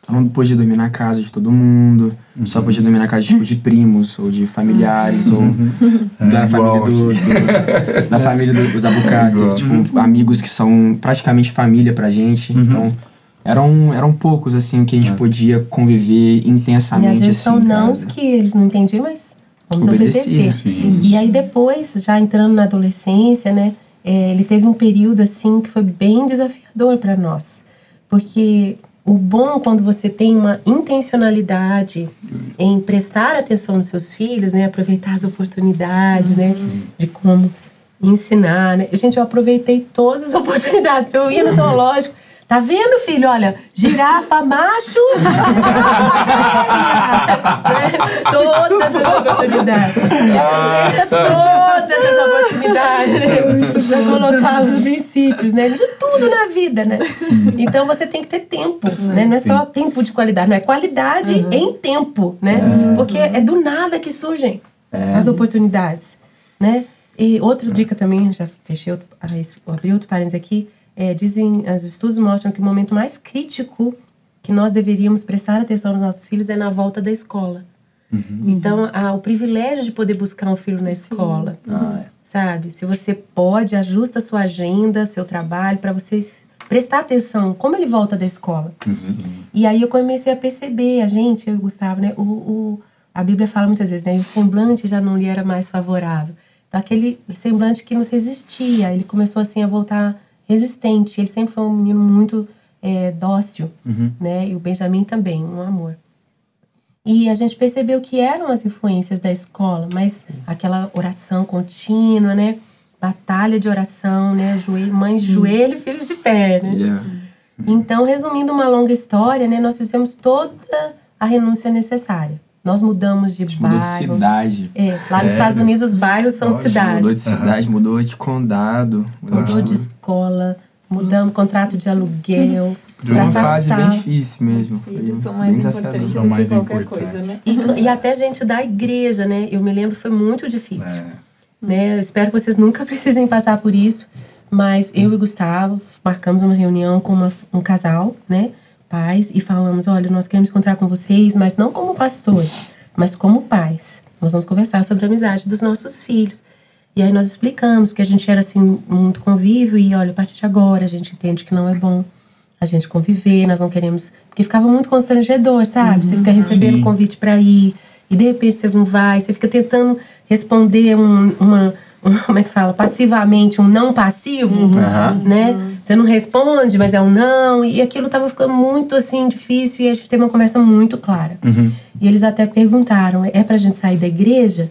Não podia dormir na casa de todo mundo, só podia dormir na casa tipo, de primos, ou de familiares, ou da É, família do, do- da família do- dos Abucate, Igual. tipo, amigos que são praticamente família pra gente. Então, eram, eram poucos, assim, que a gente podia conviver E intensamente, às vezes assim, são nãos que ele não entendia, mas vamos obedecer. sim. E aí depois, já entrando na adolescência, né, é, ele teve um período assim que foi bem desafiador para nós, porque o bom quando você tem uma intencionalidade em prestar atenção nos seus filhos, né, aproveitar as oportunidades, né, de como ensinar, né. Gente, eu aproveitei todas as oportunidades. Eu ia no zoológico, Tá vendo, filho? Olha, girafa macho. Né? Todas as oportunidades. Você aproveita todas as oportunidades, né? Pra colocar os princípios, né? De tudo na vida, né? Então você tem que ter tempo, né? Não é só tempo de qualidade, não é qualidade em tempo, né? Porque é do nada que surgem as oportunidades, né? E outra dica também, já fechei, outro, ah, abri outro parênteses aqui, é, dizem, os estudos mostram que o momento mais crítico que nós deveríamos prestar atenção nos nossos filhos é na volta da escola. Então, há o privilégio de poder buscar um filho na escola, Ah, é. sabe? Se você pode, ajusta a sua agenda, seu trabalho, para você prestar atenção como ele volta da escola. E aí eu comecei a perceber, a gente, eu e o Gustavo, né? O, o- a Bíblia fala muitas vezes, né? O semblante já não lhe era mais favorável. Então, aquele semblante que nos resistia, ele começou assim a voltar resistente. Ele sempre foi um menino muito é, dócil, né? E o Benjamin também, um amor. E a gente percebeu que eram as influências da escola, mas aquela oração contínua, né? batalha de oração, né? Joelho, mãe de joelho, filhos de pé, né? Yeah. Então, resumindo uma longa história, né? Nós fizemos toda a renúncia necessária. Nós mudamos de gente mudou de bairro. cidade. É, lá nos Estados Unidos os bairros são Nossa, cidades. Mudou de cidade, mudou de condado. Mudou de escola, mudamos contrato de aluguel. Pra uma fase bem difícil mesmo. Os Foi filhos são mais importantes do mais que qualquer coisa, né? E, e até gente da igreja, né? Eu me lembro, foi muito difícil. É. né? Eu espero que vocês nunca precisem passar por isso, mas eu e Gustavo marcamos uma reunião com uma- um casal, né? Pais, e falamos: olha, nós queremos encontrar com vocês, mas não como pastores, mas como pais. Nós vamos conversar sobre a amizade dos nossos filhos. E aí nós explicamos que a gente era assim, muito convívio, e olha, a partir de agora a gente entende que não é bom a gente conviver, nós não queremos. Porque ficava muito constrangedor, sabe? Você fica recebendo Sim. convite para ir, e de repente você não vai, você fica tentando responder um, uma, um- como é que fala? Passivamente, um não passivo, Aham. né? Você não responde, mas é um não, e aquilo tava ficando muito assim difícil e a gente teve uma conversa muito clara. Uhum. E eles até perguntaram: é pra gente sair da igreja?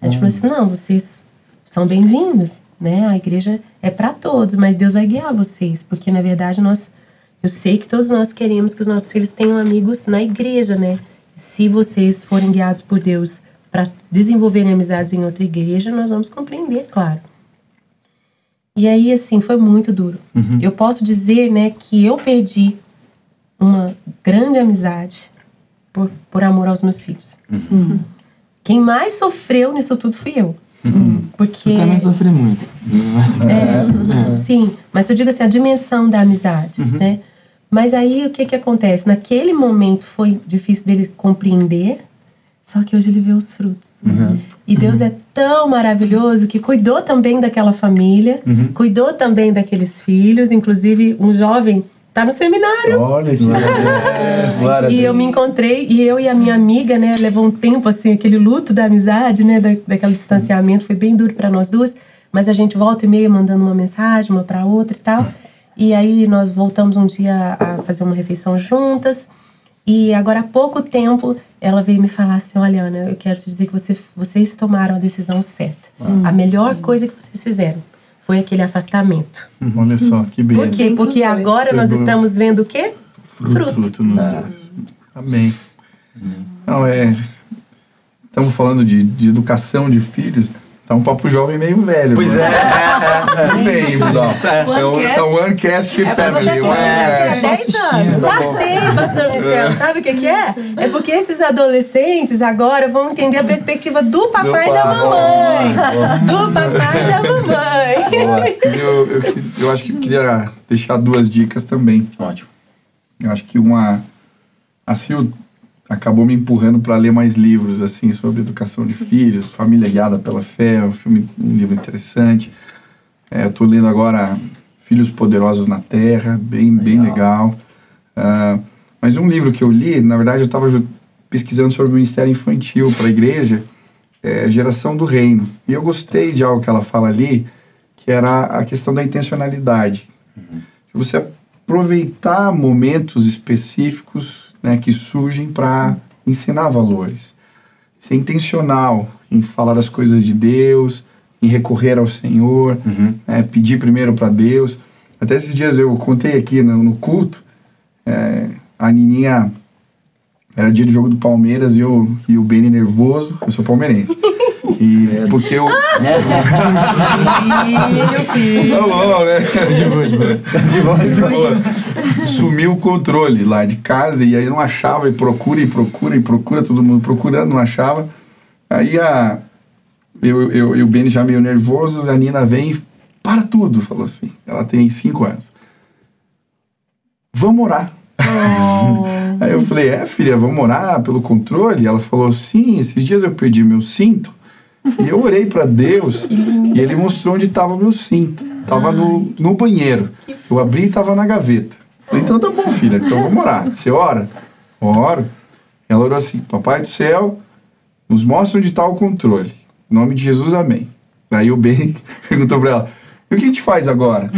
A gente falou assim: não, vocês são bem-vindos, né? A igreja é para todos, mas Deus vai guiar vocês, porque na verdade nós, eu sei que todos nós queremos que os nossos filhos tenham amigos na igreja, né? Se vocês forem guiados por Deus para desenvolverem amizades em outra igreja, nós vamos compreender, claro. E aí, assim, foi muito duro. Eu posso dizer, né, que eu perdi uma grande amizade por, por amor aos meus filhos. Quem mais sofreu nisso tudo fui eu. Porque. Eu também sofri muito. É, sim, mas eu digo assim, a dimensão da amizade, né? Mas aí o que que acontece? Naquele momento foi difícil dele compreender, só que hoje ele vê os frutos. E Deus é tão maravilhoso que cuidou também daquela família, cuidou também daqueles filhos, inclusive um jovem tá no seminário. Olha que E eu me encontrei, e eu e a minha amiga, né, levou um tempo, assim, aquele luto da amizade, né, da, daquele distanciamento, foi bem duro para nós duas, mas a gente volta e meia mandando uma mensagem, uma para outra e tal. E aí nós voltamos um dia a fazer uma refeição juntas, e agora há pouco tempo ela veio me falar assim: olha, Ana, eu quero te dizer que você, vocês tomaram a decisão certa. A melhor coisa que vocês fizeram foi aquele afastamento. Olha só, que Por beleza. quê? Bem Porque agora nós Pegou. estamos vendo o quê? Fruto, fruto nos dois. Amém. Não, é. Estamos falando de, de educação de filhos. Tá um papo jovem meio velho. Pois é, agora. é, é, é. Tudo bem, Budal. É o- Tá um Onecast Family. você um assistir, Onecast. né? 10 anos. Já sei, pastor Michel. Sabe o que, que é? É porque esses adolescentes agora vão entender a perspectiva do papai e da mamãe. Boa. Do papai e da mamãe. Eu, eu, eu acho que eu queria deixar duas dicas também. Ótimo. Eu acho que uma. A Sil acabou me empurrando para ler mais livros assim sobre educação de filhos, Família Guiada pela Fé, um filme, um livro interessante. É, tô lendo agora Filhos Poderosos na Terra, bem bem legal. Ah, mas um livro que eu li, na verdade eu estava pesquisando sobre o ministério infantil para a igreja, é Geração do Reino. E eu gostei de algo que ela fala ali, que era a questão da intencionalidade. Você aproveitar momentos específicos né, que surgem para ensinar valores. Ser intencional em falar das coisas de Deus, em recorrer ao Senhor, né, pedir primeiro para Deus. Até esses dias eu contei aqui no, no culto, é, a Nininha era dia de jogo do Palmeiras e, eu, e o Beni nervoso, eu sou palmeirense. E porque eu. Tá bom, né? De boa, de boa. De boa, de boa. Sumiu o controle lá de casa e aí não achava, e procura, e procura, e procura, todo mundo procurando, não achava. Aí a. Eu, eu, eu, o Beni já meio nervoso, a Nina vem e para tudo, falou assim. Ela tem cinco anos. Vamos orar. Aí eu falei, é filha, vamos orar pelo controle? Ela falou, sim, esses dias eu perdi meu cinto e eu orei para Deus e ele mostrou onde estava meu cinto. Tava no, no banheiro. Eu abri e tava na gaveta. Falei, então tá bom, filha, então vamos orar. Você ora? Oro. Ela orou assim, papai do céu, nos mostra onde está o controle. Em nome de Jesus, amém. Aí o Ben perguntou para ela, e o que a gente faz agora?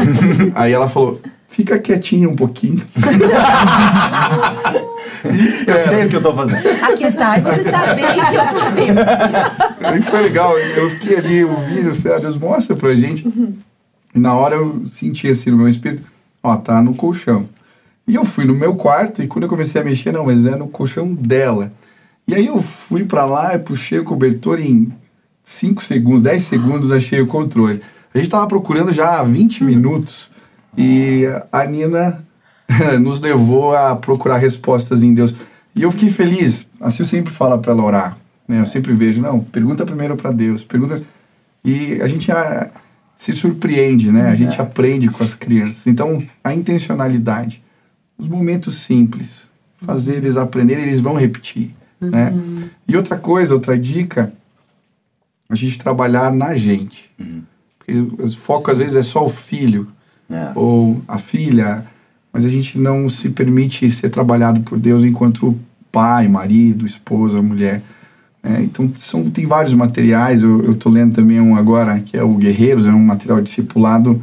Aí ela falou, fica quietinha um pouquinho. Eu sei o que eu tô fazendo. Aquietar e você saber que eu sou Deus. Foi legal, eu fiquei ali ouvindo, eu falei, ah, Deus, mostra pra gente. E na hora eu senti assim no meu espírito, ó, tá no colchão. E eu fui no meu quarto e quando eu comecei a mexer, não, mas era no colchão dela. E aí eu fui pra lá, puxei o cobertor e em 5 segundos, 10 segundos achei o controle. A gente tava procurando já há 20 minutos e a Nina nos levou a procurar respostas em Deus. E eu fiquei feliz. Assim eu sempre falo para ela orar. Né? Eu sempre vejo, não, pergunta primeiro para Deus. Pergunta. E a gente ah, se surpreende, né? A gente aprende com as crianças. Então, a intencionalidade, os momentos simples, fazer eles aprenderem, eles vão repetir, né? E outra coisa, outra dica, a gente trabalhar na gente. Porque o foco às vezes é só o filho É. ou a filha, mas a gente não se permite ser trabalhado por Deus enquanto pai, marido, esposa, mulher. É, então são, tem vários materiais, eu estou lendo também um agora, que é o Guerreiros, é um material discipulado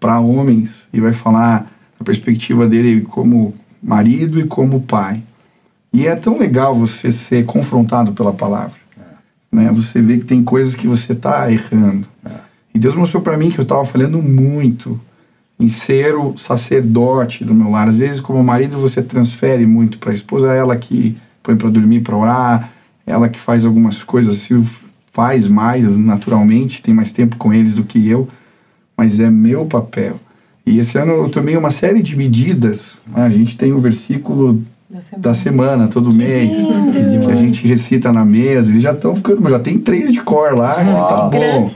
para homens, e vai falar a perspectiva dele como marido e como pai. E é tão legal você ser confrontado pela palavra. Né? Você vê que tem coisas que você está errando. E Deus mostrou para mim que eu estava falhando muito em ser o sacerdote do meu lar. Às vezes, como marido, você transfere muito para a esposa, é ela que põe para dormir, para orar, ela que faz algumas coisas, se faz mais naturalmente, tem mais tempo com eles do que eu, mas é meu papel. E esse ano eu tomei uma série de medidas. né? A gente tem o versículo Da semana. da semana, todo mês, que a gente recita na mesa. Eles já estão ficando, já tem três de cor lá, que tá bom.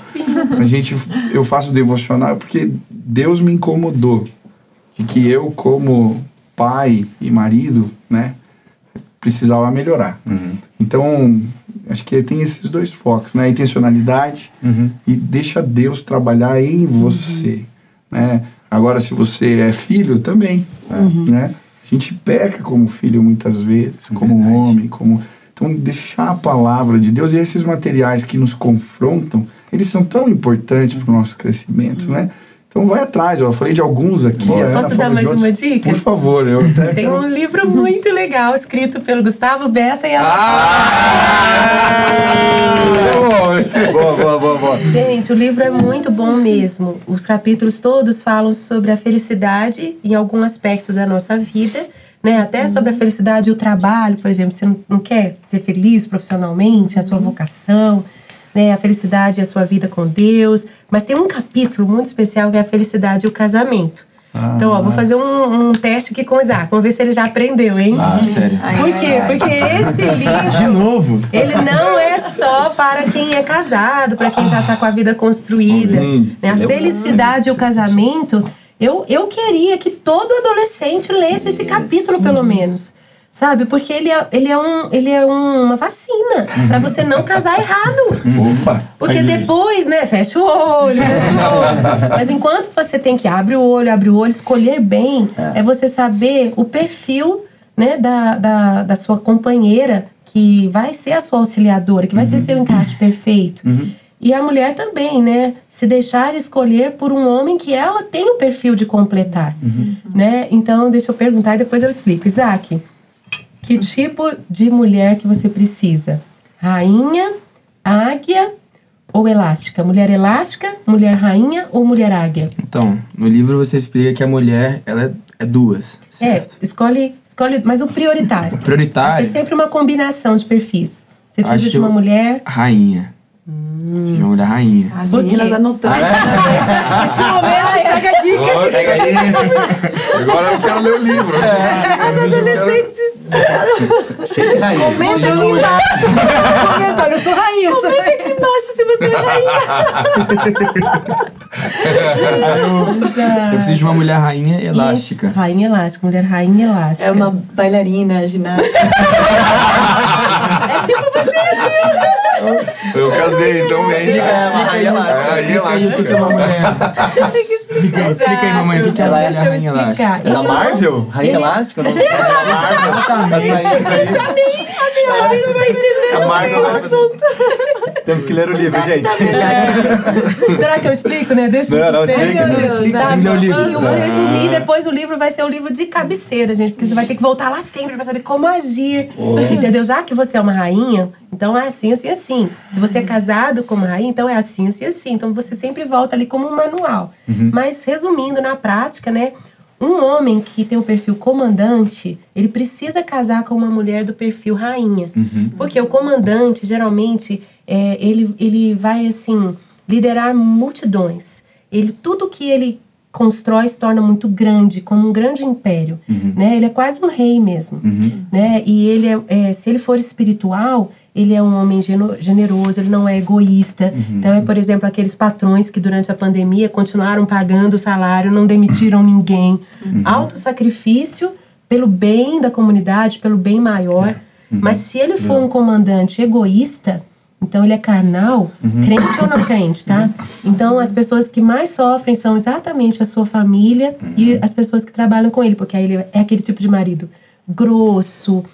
A gente, eu faço devocional porque Deus me incomodou de que eu, como pai e marido, né, precisava melhorar. Então, acho que tem esses dois focos, né, a intencionalidade e deixa Deus trabalhar em você, né. Agora, se você é filho, também, né. A gente peca como filho muitas vezes, como homem, como então deixar a palavra de Deus e esses materiais que nos confrontam, eles são tão importantes para o nosso crescimento, né? Então vai atrás, eu falei de alguns aqui. Posso dar mais uma dica? Por favor, eu até Tem quero- um livro muito legal escrito pelo Gustavo Bessa e ela. É bom, esse é bom. Boa, boa, boa, boa. Gente, o livro é muito bom mesmo. Os capítulos todos falam sobre a felicidade em algum aspecto da nossa vida, né? Até sobre a felicidade e o trabalho, por exemplo. Você não- não quer ser feliz profissionalmente, a sua vocação, né? A felicidade e a sua vida com Deus. Mas tem um capítulo muito especial que é a felicidade e o casamento. Então, ó, vou fazer um, um teste aqui com o Isaac. Vamos ver se ele já aprendeu, hein? Ah, sério. Por quê? Porque esse livro. De novo? Ele não é só para quem é casado, para quem já está com a vida construída. né? A felicidade e o casamento, eu, eu queria que todo adolescente lesse esse capítulo, pelo menos. Sabe? Porque ele é, ele é, um, ele é uma vacina para você não casar errado. Opa! Porque depois, né, fecha o olho, fecha o olho. Mas enquanto você tem que abrir o olho, abrir o olho, escolher bem, é, você saber o perfil, né, da, da, da sua companheira, que vai ser a sua auxiliadora, que vai ser seu encaixe perfeito. E a mulher também, né? Se deixar escolher por um homem que ela tem o perfil de completar, né? Então, deixa eu perguntar e depois eu explico. Isaac, que tipo de mulher que você precisa? Rainha, águia ou elástica? Mulher elástica, mulher rainha ou mulher águia? Então, no livro você explica que a mulher, ela é, é duas, certo? É, escolhe, escolhe, mas o prioritário. Vai Prioritário, ser sempre uma combinação de perfis. Você precisa Acho de uma mulher. rainha. De uma mulher rainha. As Por quê? meninas anotando. Esse momento, pega a dica. Pega aí. Agora eu quero ler o livro. As adolescentes Cheio de rainha. Comenta aqui embaixo. Comenta, olha, eu sou rainha. Comenta aqui embaixo se você é rainha. Eu preciso de uma mulher rainha elástica. Isso, Rainha elástica, mulher rainha elástica. É uma bailarina, ginástica. É tipo você. Eu casei, então vem. É, uma rainha lá. É, aí Explica aí o que que é uma mulher. Explica, aí, mamãe, o que é Então, a deixa eu rainha elástica. explicar. É da Marvel? Rainha Elástica? Não? É da Marvel. Tá saindo daí. A Marvel vai Temos que ler o livro, gente. Será que eu explico, né? Deixa Não, eu não, explica, Eu não. explico. Tá o bom. livro. Eu vou resumir, depois o livro vai ser o livro de cabeceira, gente, porque você vai ter que voltar lá sempre pra saber como agir. Entendeu? Já que você é uma rainha, então é assim, assim, assim. Se você é casado com uma rainha, então é assim, assim, assim. Então você sempre volta ali como um manual. Mas resumindo, na prática, né? Um homem que tem o perfil comandante, ele precisa casar com uma mulher do perfil rainha. Porque o comandante, geralmente, é, ele, ele vai, assim, liderar multidões. Ele, tudo que ele constrói se torna muito grande, como um grande império. Né? Ele é quase um rei mesmo. Né? E ele é, é, se ele for espiritual, ele é um homem generoso, ele não é egoísta. Então, é, por exemplo, aqueles patrões que durante a pandemia continuaram pagando o salário, não demitiram ninguém. Alto sacrifício pelo bem da comunidade, pelo bem maior. Mas se ele for um comandante egoísta, então ele é carnal, crente ou não crente, tá? Então as pessoas que mais sofrem são exatamente a sua família e as pessoas que trabalham com ele, porque aí ele é aquele tipo de marido grosso,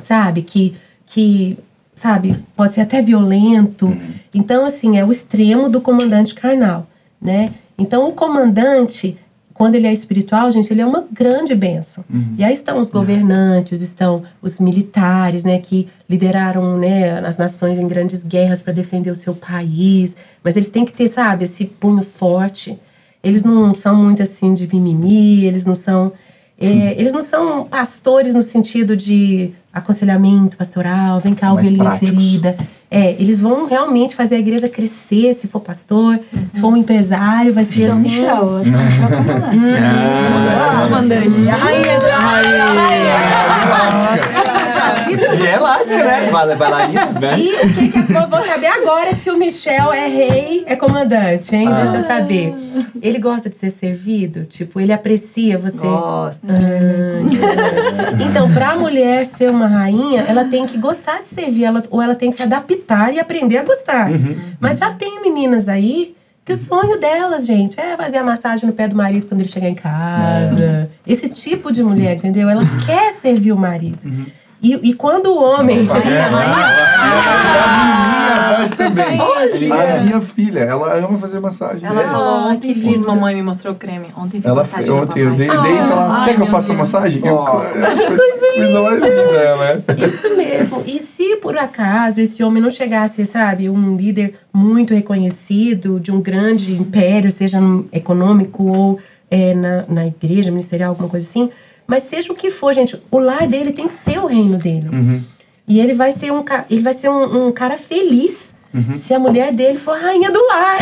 sabe? Que, que sabe, pode ser até violento. Então, assim, é o extremo do comandante carnal, né? Então, o comandante, quando ele é espiritual, gente, ele é uma grande bênção. E aí estão os governantes, estão os militares, né, que lideraram, né, as nações em grandes guerras para defender o seu país. Mas eles têm que ter, sabe, esse punho forte. Eles não são muito assim de mimimi, eles não são. É, eles não são pastores no sentido de aconselhamento pastoral, vem cá, ovelhinha práticos. ferida. É, eles vão realmente fazer a igreja crescer, se for pastor, se for um empresário, vai ser João assim. Michel, acho que Michel comandante. Comandante. A rainha do E é elástica, né? Vai- Bailarina. E o que, que eu vou saber agora se o Michel é rei, é comandante, hein? Deixa eu saber. Ele gosta de ser servido? Tipo, ele aprecia você. Gosta. Ah, então, pra mulher ser uma rainha, ela tem que gostar de servir, ela, ou ela tem que se adaptar e aprender a gostar. Mas já tem meninas aí que o sonho delas, gente, é fazer a massagem no pé do marido quando ele chegar em casa. Esse tipo de mulher, entendeu? Ela quer servir o marido. E, e quando o homem. A minha voz também. Olha. A minha filha, ela ama fazer massagem. Ela falou ontem fiz, mamãe me mostrou o creme. Ontem fiz Ela massagem ontem, eu dei, dei e ela, quer que eu faça massagem? Eu, claro, coisa mais linda, ela é. Isso mesmo. E se por acaso esse homem não chegasse, sabe, um líder muito reconhecido de um grande império, seja no econômico ou é, na, na igreja, ministerial, alguma coisa assim, mas seja o que for, gente, o lar dele tem que ser o reino dele. E ele vai ser um, ele vai ser um, um cara feliz. Se a mulher dele for a rainha do lar.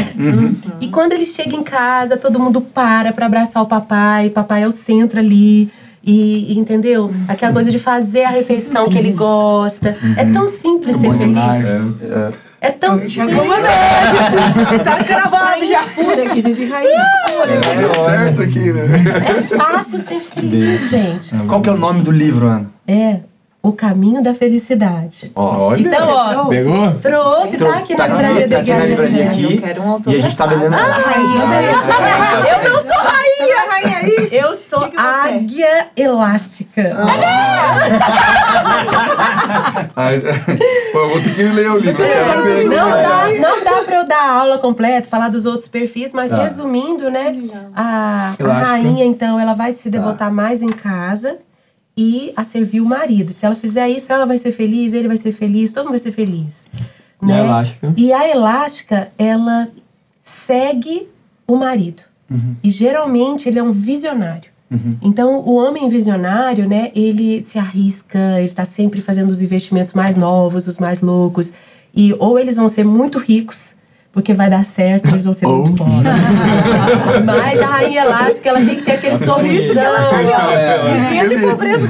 E quando ele chega em casa, todo mundo para pra abraçar o papai, o papai é o centro ali. E, e, entendeu? Aquela coisa de fazer a refeição que ele gosta. É tão simples ser feliz. É tão simples. Tá cravado já. Pura que gente rainha. Deu certo aqui, né? É fácil ser feliz, gente. Qual que é o nome do livro, Ana? É o caminho da felicidade. Olha. Então, ó, Pegou? trouxe, tá aqui tá na aqui, livraria. tá aqui na livraria Eu aqui. quero um E a gente tá vendendo. Eu não sou rainha! Eu sou que que é? águia elástica. Eu vou ter que ler o livro. ver. Não dá, não dá pra eu dar a aula completa, falar dos outros perfis, mas Tá. resumindo, né? A, a rainha, então, ela vai se devotar mais em casa e a servir o marido. Se ela fizer isso, ela vai ser feliz, ele vai ser feliz, todo mundo vai ser feliz. Né? elástica? E a elástica, ela segue o marido. E geralmente ele é um visionário. Então, o homem visionário, né, ele se arrisca, ele tá sempre fazendo os investimentos mais novos, os mais loucos. E ou eles vão ser muito ricos, porque vai dar certo, eles vão ser Ou- muito pobres. Mas a rainha elástica, ela tem que ter aquele sorrisão. Riqueza e pobreza.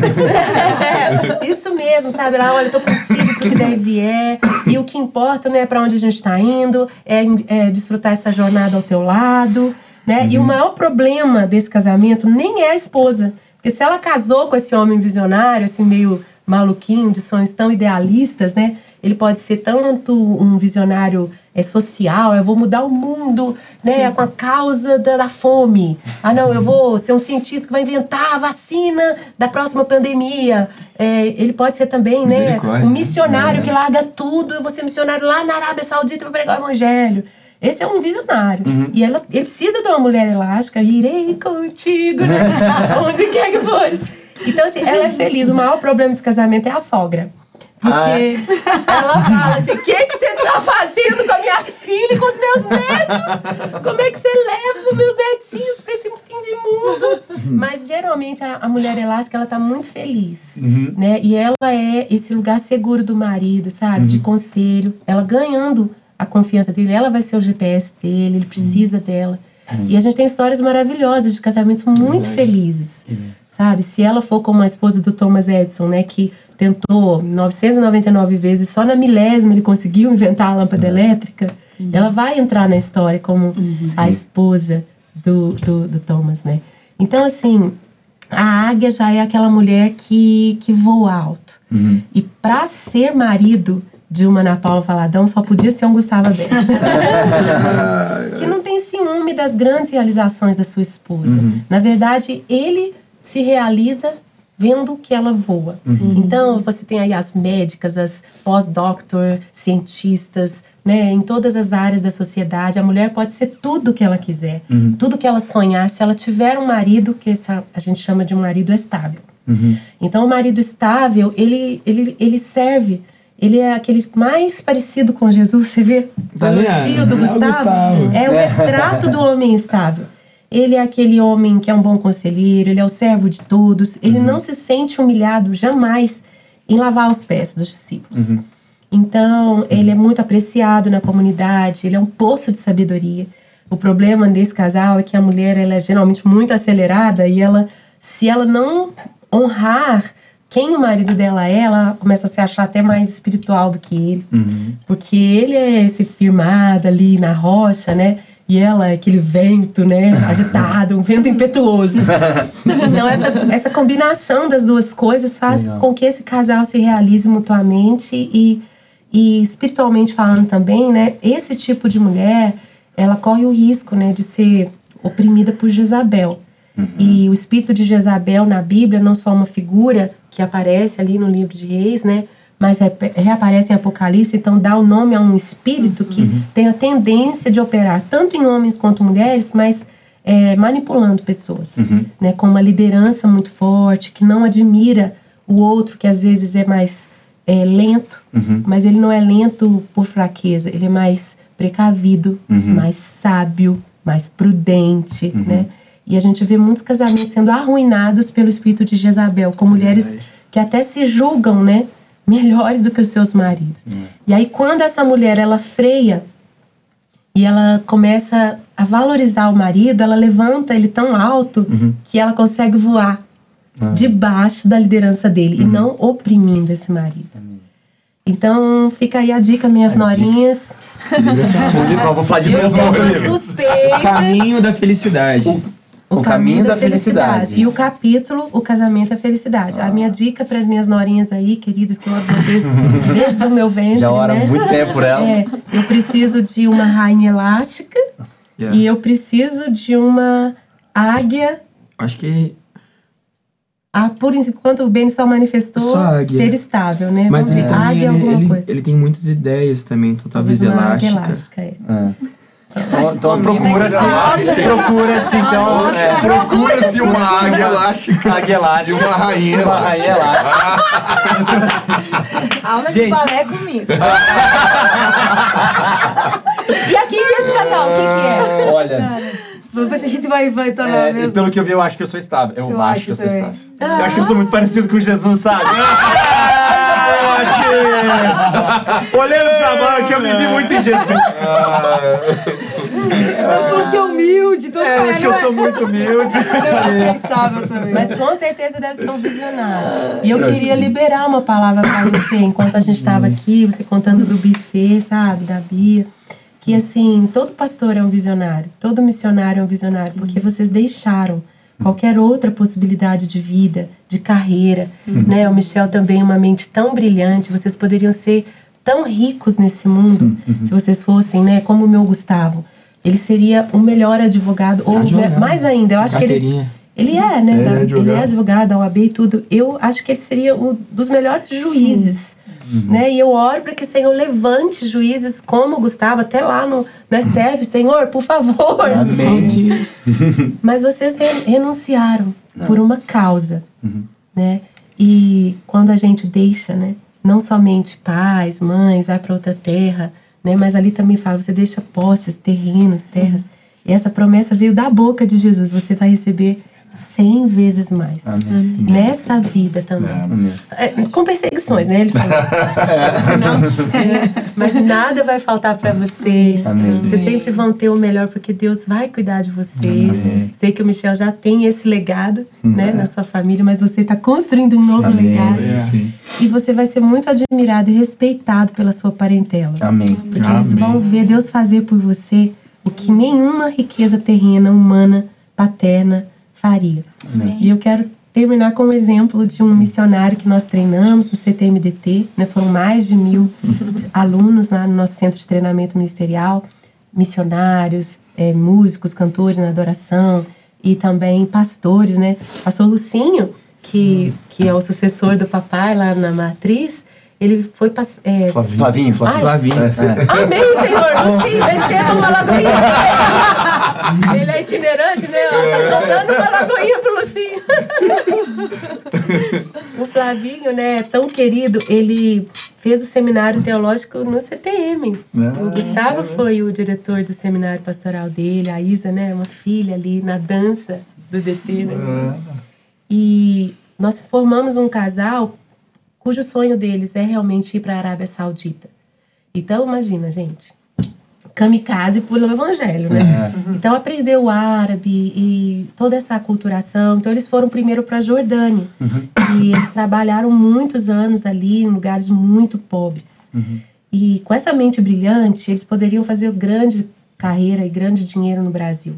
É, isso mesmo, sabe? Lá, olha, eu tô contigo pro que der e vier. E o que importa não é pra onde a gente tá indo, é, é desfrutar essa jornada ao teu lado, né? E o maior problema desse casamento nem é a esposa. Porque se ela casou com esse homem visionário, assim, meio maluquinho, de sonhos tão idealistas, né? ele pode ser tanto um visionário é, social, eu vou mudar o mundo né, com a causa da, da fome. Ah, não, eu vou ser um cientista que vai inventar a vacina da próxima pandemia. É, ele pode ser também né, um missionário que larga tudo, eu vou ser missionário lá na Arábia Saudita para pregar o evangelho. Esse é um visionário. E ela, ele precisa de uma mulher elástica. Irei contigo, né? onde quer que fores. Então, assim, ela é feliz. O maior problema desse casamento é a sogra. Porque ela fala assim: o que, que você tá fazendo com a minha filha e com os meus netos? Como é que você leva os meus netinhos pra esse fim de mundo? Mas geralmente a, a mulher elástica ela tá muito feliz. Né? E ela é esse lugar seguro do marido, sabe? De conselho. Ela ganhando a confiança dele, ela vai ser o GPS dele, ele precisa dela. E a gente tem histórias maravilhosas de casamentos muito felizes sabe? Se ela for como a esposa do Thomas Edison, né, que tentou 999 vezes, só na milésima ele conseguiu inventar a lâmpada elétrica, ela vai entrar na história como a esposa do, do, do Thomas, né? Então, assim, a águia já é aquela mulher que, que voa alto. E para ser marido de uma Ana Paula Valadão, só podia ser um Gustavo Bessa. que não tem ciúme das grandes realizações da sua esposa. Na verdade, ele se realiza vendo que ela voa. Então, você tem aí as médicas, as pós-doctor, cientistas, né, em todas as áreas da sociedade. A mulher pode ser tudo que ela quiser, tudo que ela sonhar, se ela tiver um marido, que a gente chama de um marido estável. Então, o marido estável, ele, ele, ele serve, ele é aquele mais parecido com Jesus, você vê? Tá o elogio do É Gustavo. Gustavo. É o retrato do homem estável. Ele é aquele homem que é um bom conselheiro, ele é o servo de todos, ele não se sente humilhado jamais em lavar os pés dos discípulos. Então, ele é muito apreciado na comunidade, ele é um poço de sabedoria. O problema desse casal é que a mulher ela é geralmente muito acelerada e ela, se ela não honrar quem o marido dela é, ela começa a se achar até mais espiritual do que ele. Porque ele é esse firmado ali na rocha, né? E ela é aquele vento, né? Agitado, um vento impetuoso. Então, essa, essa combinação das duas coisas faz Legal. com que esse casal se realize mutuamente e, e espiritualmente falando também, né? Esse tipo de mulher, ela corre o risco, né? De ser oprimida por Jezabel. E o espírito de Jezabel na Bíblia não só uma figura que aparece ali no livro de Reis, né? Mas repe- reaparece em Apocalipse, então dá o nome a um espírito que tem a tendência de operar tanto em homens quanto mulheres, mas é, manipulando pessoas, né? Com uma liderança muito forte, que não admira o outro, que às vezes é mais é, lento, mas ele não é lento por fraqueza, ele é mais precavido, mais sábio, mais prudente, né? E a gente vê muitos casamentos sendo arruinados pelo espírito de Jezabel, com mulheres que até se julgam, né? Melhores do que os seus maridos. E aí, quando essa mulher ela freia e ela começa a valorizar o marido, ela levanta ele tão alto que ela consegue voar debaixo da liderança dele e não oprimindo esse marido. Então, fica aí a dica, minhas norinhas. É famoso. Eu vou falar de Eu O suspeita. caminho da felicidade. O Caminho da Felicidade. E o capítulo, o casamento é felicidade. A minha dica para as minhas norinhas aí, queridas, que eu amo vocês desde o meu ventre, Já ora né? muito tempo por ela. É, eu preciso de uma rainha elástica Yeah. e eu preciso de uma águia. Acho que. Ah, por enquanto o Beni só manifestou Só águia. ser estável, né? Mas Vamos ele ver. também águia é ele, alguma ele, coisa. ele tem muitas ideias também, então talvez uma águia elástica. elástica, é. É. Então, então procura-se. Procura-se, então. É, Procura-se uma águia elástica águia elástica. e uma rainha Uma elástica. rainha elástica. Aula de balé comigo. E aqui esse casal, o que, que é? Olha, Vamos ver se a gente vai estar vai tá lá é, mesmo. pelo que eu vi, eu acho que eu sou estável. Eu, Eu acho acho que eu sou estável. Eu acho que eu sou muito parecido com Jesus, sabe? eu acho que. Olhando pra mão que eu me vi muito em Jesus. Ela falou que é humilde, todo É, eu acho que eu sou muito humilde. Eu acho que é estável também. Mas com certeza deve ser um visionário. E eu queria liberar uma palavra para você enquanto a gente estava aqui, você contando do buffet, sabe, da Bia. Que assim, todo pastor é um visionário, todo missionário é um visionário, porque vocês deixaram qualquer outra possibilidade de vida, de carreira, né? O Michel também uma mente tão brilhante, vocês poderiam ser tão ricos nesse mundo, se vocês fossem, né, como o meu Gustavo, ele seria o melhor advogado, ou Advogado. mais ainda, eu acho que ele, ele é, né, Ele é da- ele advogado. é advogado da OAB e tudo. Eu acho que ele seria um dos melhores juízes. Né? E eu oro para que o Senhor levante juízes como o Gustavo, até lá no, no STF. Senhor, por favor. Amém. Mas vocês re- renunciaram por uma causa, né? E quando a gente deixa, né? Não somente pais, mães, vai para outra terra, né? Mas ali também fala, você deixa posses, terrenos, terras. E essa promessa veio da boca de Jesus. Você vai receber cem vezes mais. Nessa vida também. Amém. É, com perseguições, né? Ele falou. É, Mas nada vai faltar para vocês. Amém. Vocês sempre vão ter o melhor, porque Deus vai cuidar de vocês. Amém. Sei que o Michel já tem esse legado né, na sua família, mas você está construindo um novo Amém. legado. É. E você vai ser muito admirado e respeitado pela sua parentela. Amém. Porque eles Amém. vão ver Deus fazer por você o que nenhuma riqueza terrena, humana, paterna faria. Amém. E eu quero terminar com um exemplo de um missionário que nós treinamos no CTMDT. Né? Foram mais de mil alunos lá no nosso centro de treinamento ministerial, missionários, eh, músicos, cantores na adoração e também pastores, né? Pastor Lucinho, que, que é o sucessor do papai lá na matriz, ele foi... pas- eh, Flavinho, Flavinho. Ai, Flavinho. Amém, Senhor. Lucinho, receba uma lagoinha. Ele é itinerante, né? Tá dando uma lagoinha pro Lucinho. o Flavinho, né, tão querido, ele fez o seminário teológico no CTM. Ah, o Gustavo foi o diretor do seminário pastoral dele, a Isa, né, uma filha ali na dança do DT, né? E nós formamos um casal cujo sonho deles é realmente ir para a Arábia Saudita. Então, imagina, gente. Kamikaze pelo evangelho, né? Então, aprendeu o árabe e toda essa aculturação. Então, eles foram primeiro para a Jordânia. E eles trabalharam muitos anos ali em lugares muito pobres. E com essa mente brilhante, eles poderiam fazer grande carreira e grande dinheiro no Brasil.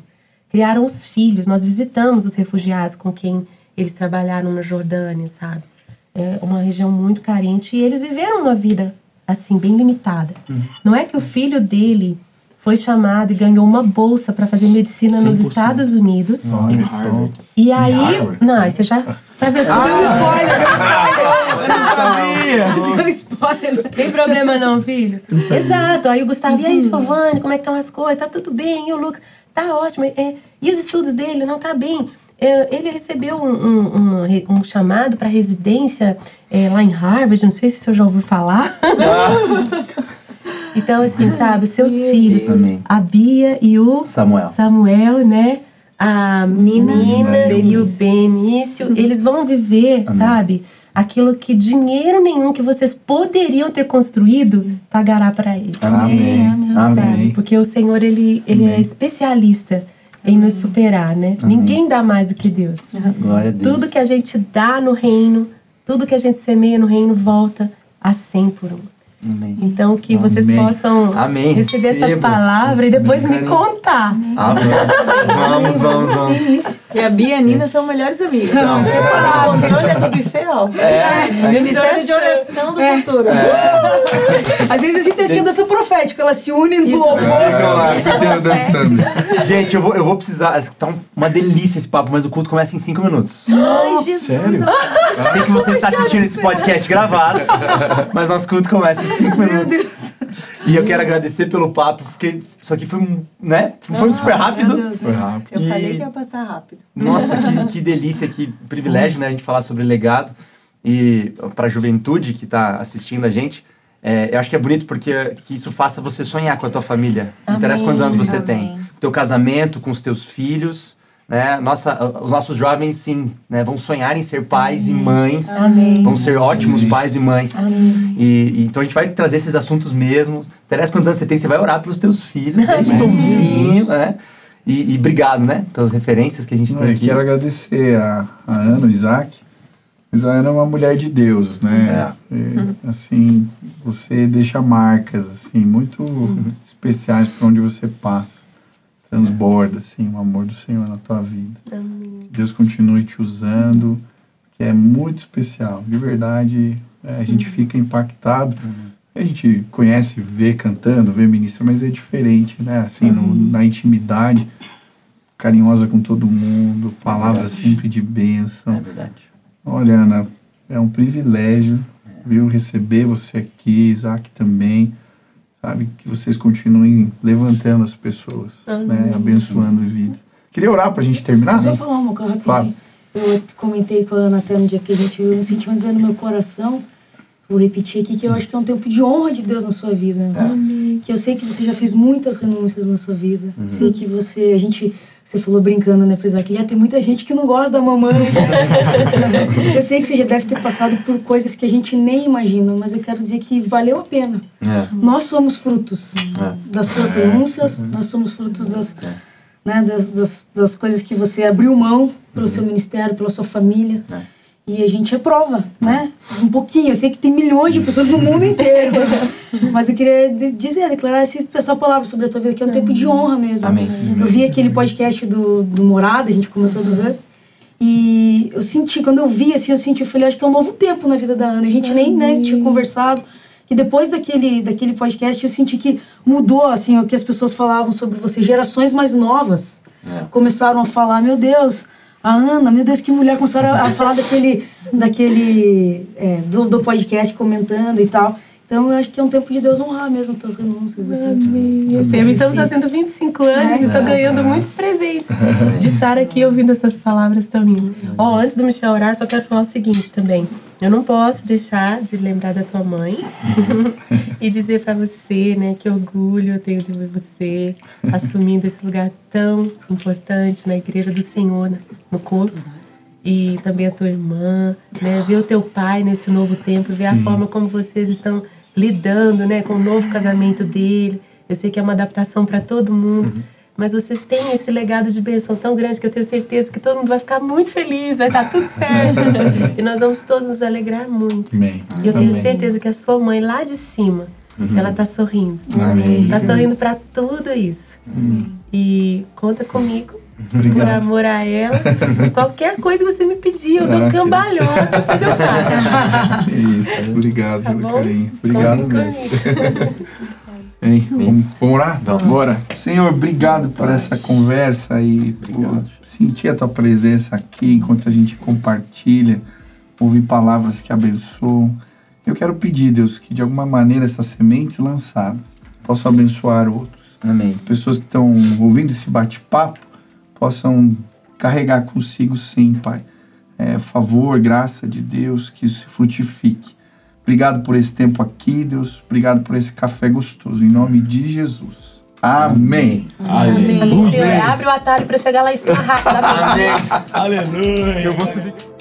Criaram os filhos. Nós visitamos os refugiados com quem eles trabalharam na Jordânia, sabe? É uma região muito carente. E eles viveram uma vida, assim, bem limitada. Não é que o filho dele foi chamado e ganhou uma bolsa para fazer medicina nos 100%. Estados Unidos. Só. E aí. Não, você já tá vendo? Você deu um spoiler, Deu spoiler. Tem problema não, filho? Exato. Aí o Gustavo, e aí, Giovanni, como é que estão as coisas? Tá tudo bem? E o Lucas? Tá ótimo. É, e os estudos dele? Não tá bem. É, ele recebeu um, um, um um chamado para residência é, lá em Harvard, não sei se o senhor já ouviu falar. então, assim, sabe, os seus filhos, Amém. a Bia e o Samuel. Samuel, né? A Nina, Nina e o Benício. Benício, eles vão viver, sabe? Aquilo que dinheiro nenhum que vocês poderiam ter construído pagará para eles. Amém. Sabe? Amém. Porque o Senhor, ele, ele é especialista em nos superar, né? Ninguém dá mais do que Deus. Glória a Deus. Tudo que a gente dá no reino, tudo que a gente semeia no reino volta a 100 por um. Amém. Então, que vocês Amém. possam Amém. receber essa palavra e depois me Amém. contar. Ah, vamos, vamos, vamos, vamos. E a Bia e a Nina são melhores amigas. São. Separaram. O controle é do buffet, ó. É. Ministério de oração do futuro. Às vezes a gente tem a dança profética, elas se unem no louvor. Ah, inteiro dançando. Gente, eu vou, eu vou precisar. Tá um- uma delícia esse papo, mas o culto começa em 5 minutos. Ai, Jesus. Sério? Sei que você está assistindo esse podcast gravado, mas nosso culto começa em 5 minutos. E eu quero agradecer pelo papo, porque isso aqui foi um. né? Foi um super rápido. Foi rápido. Eu E- falei que ia passar rápido. Nossa, que, que delícia, que privilégio, né? A gente falar sobre legado. E para a juventude que está assistindo a gente, é, eu acho que é bonito porque que isso faça você sonhar com a tua família. Não interessa quantos anos você tem. O teu casamento com os teus filhos. Né? Nossa, os nossos jovens, sim, né? vão sonhar em ser pais e mães. Amém. Vão ser ótimos Isso. pais e mães. E, e então a gente vai trazer esses assuntos mesmo. Interessa quantos anos você tem, você vai orar pelos teus filhos, desde novinho, né? E, e obrigado, né? Pelas referências que a gente Não, tem eu aqui. quero agradecer a, a Ana, o Isaac. Mas a Ana é uma mulher de Deus, né? E, assim, você deixa marcas, assim, muito especiais para onde você passa. Transborda, assim, o amor do Senhor na tua vida. Que Deus continue te usando, que é muito especial. De verdade, é, a gente fica impactado. A gente conhece, vê cantando, vê ministra, mas é diferente, né? Assim, no- na intimidade, carinhosa com todo mundo, palavras verdade. sempre de bênção. É verdade. Olha, Ana, é um privilégio, viu, receber você aqui, Isaac também, sabe, que vocês continuem levantando as pessoas, né, abençoando vidas. Queria orar pra gente terminar, Só né? falar uma coisa rapidinho. Claro. Eu comentei com a Ana até no dia que a gente viu, um sentimento veio no meu coração. Vou repetir aqui que eu acho que é um tempo de honra de Deus na sua vida. Que eu sei que você já fez muitas renúncias na sua vida. Sei que você, a gente, você falou brincando, né, Priscila, que já tem muita gente que não gosta da mamãe. eu sei que você já deve ter passado por coisas que a gente nem imagina, mas eu quero dizer que valeu a pena. É. Nós somos frutos É. das tuas renúncias, nós somos frutos das, né, das, das, das coisas que você abriu mão pelo seu ministério, pela sua família. É. E a gente aprova, né? Um pouquinho. Eu sei que tem milhões de pessoas no mundo inteiro. Mas eu queria dizer, declarar essa palavra sobre a tua vida, que é um tempo de honra mesmo. Amém. Eu vi aquele podcast do, do Morada, a gente comentou do Hub. E eu senti, quando eu vi, assim, eu senti, eu falei, acho que é um novo tempo na vida da Ana. A gente nem né, tinha conversado. E depois daquele, daquele podcast, eu senti que mudou, assim, o que as pessoas falavam sobre você. Gerações mais novas É. começaram a falar, meu Deus, a Ana, meu Deus, que mulher, começaram a, a falar daquele, daquele é, do, do podcast comentando e tal. Então eu acho que é um tempo de Deus honrar mesmo as tuas renúncias. Assim. Eu sei, estamos fazendo 25 anos e estou ganhando muitos presentes de estar aqui ouvindo essas palavras tão lindas. Ó, antes do Michel orar, só quero falar o seguinte também. Eu não posso deixar de lembrar da tua mãe e dizer para você, né, que orgulho eu tenho de ver você assumindo esse lugar tão importante na igreja do Senhor, né, no corpo. E também a tua irmã, né, ver o teu pai nesse novo tempo, ver a forma como vocês estão lidando, né, com o novo casamento dele. Eu sei que é uma adaptação para todo mundo, mas vocês têm esse legado de bênção tão grande que eu tenho certeza que todo mundo vai ficar muito feliz, vai estar tudo certo. e nós vamos todos nos alegrar muito. Amém. E eu tenho Amém. certeza que a sua mãe lá de cima, ela tá sorrindo. Amém. Tá sorrindo para tudo isso. E conta comigo. Por Obrigado. amor a ela. Qualquer coisa que você me pedir, eu dou que- cambalhota, mas eu faço. Isso, obrigado Tá pelo bom? carinho. Obrigado Contem mesmo. Hein, vamos, vamos orar? Vamos. Bora. Senhor, obrigado por essa conversa e por Obrigado. sentir a tua presença aqui enquanto a gente compartilha, ouvir palavras que abençoam. Eu quero pedir, Deus, que de alguma maneira essas sementes lançadas possam abençoar outros. Amém. Pessoas que estão ouvindo esse bate-papo possam carregar consigo, sim, Pai. É, favor, graça de Deus, que isso frutifique. Obrigado por esse tempo aqui, Deus. Obrigado por esse café gostoso. Em nome de Jesus. Amém. Amém. Senhor, abre o atalho para chegar lá em cima rápido. Amém. Aleluia! Eu vou subir.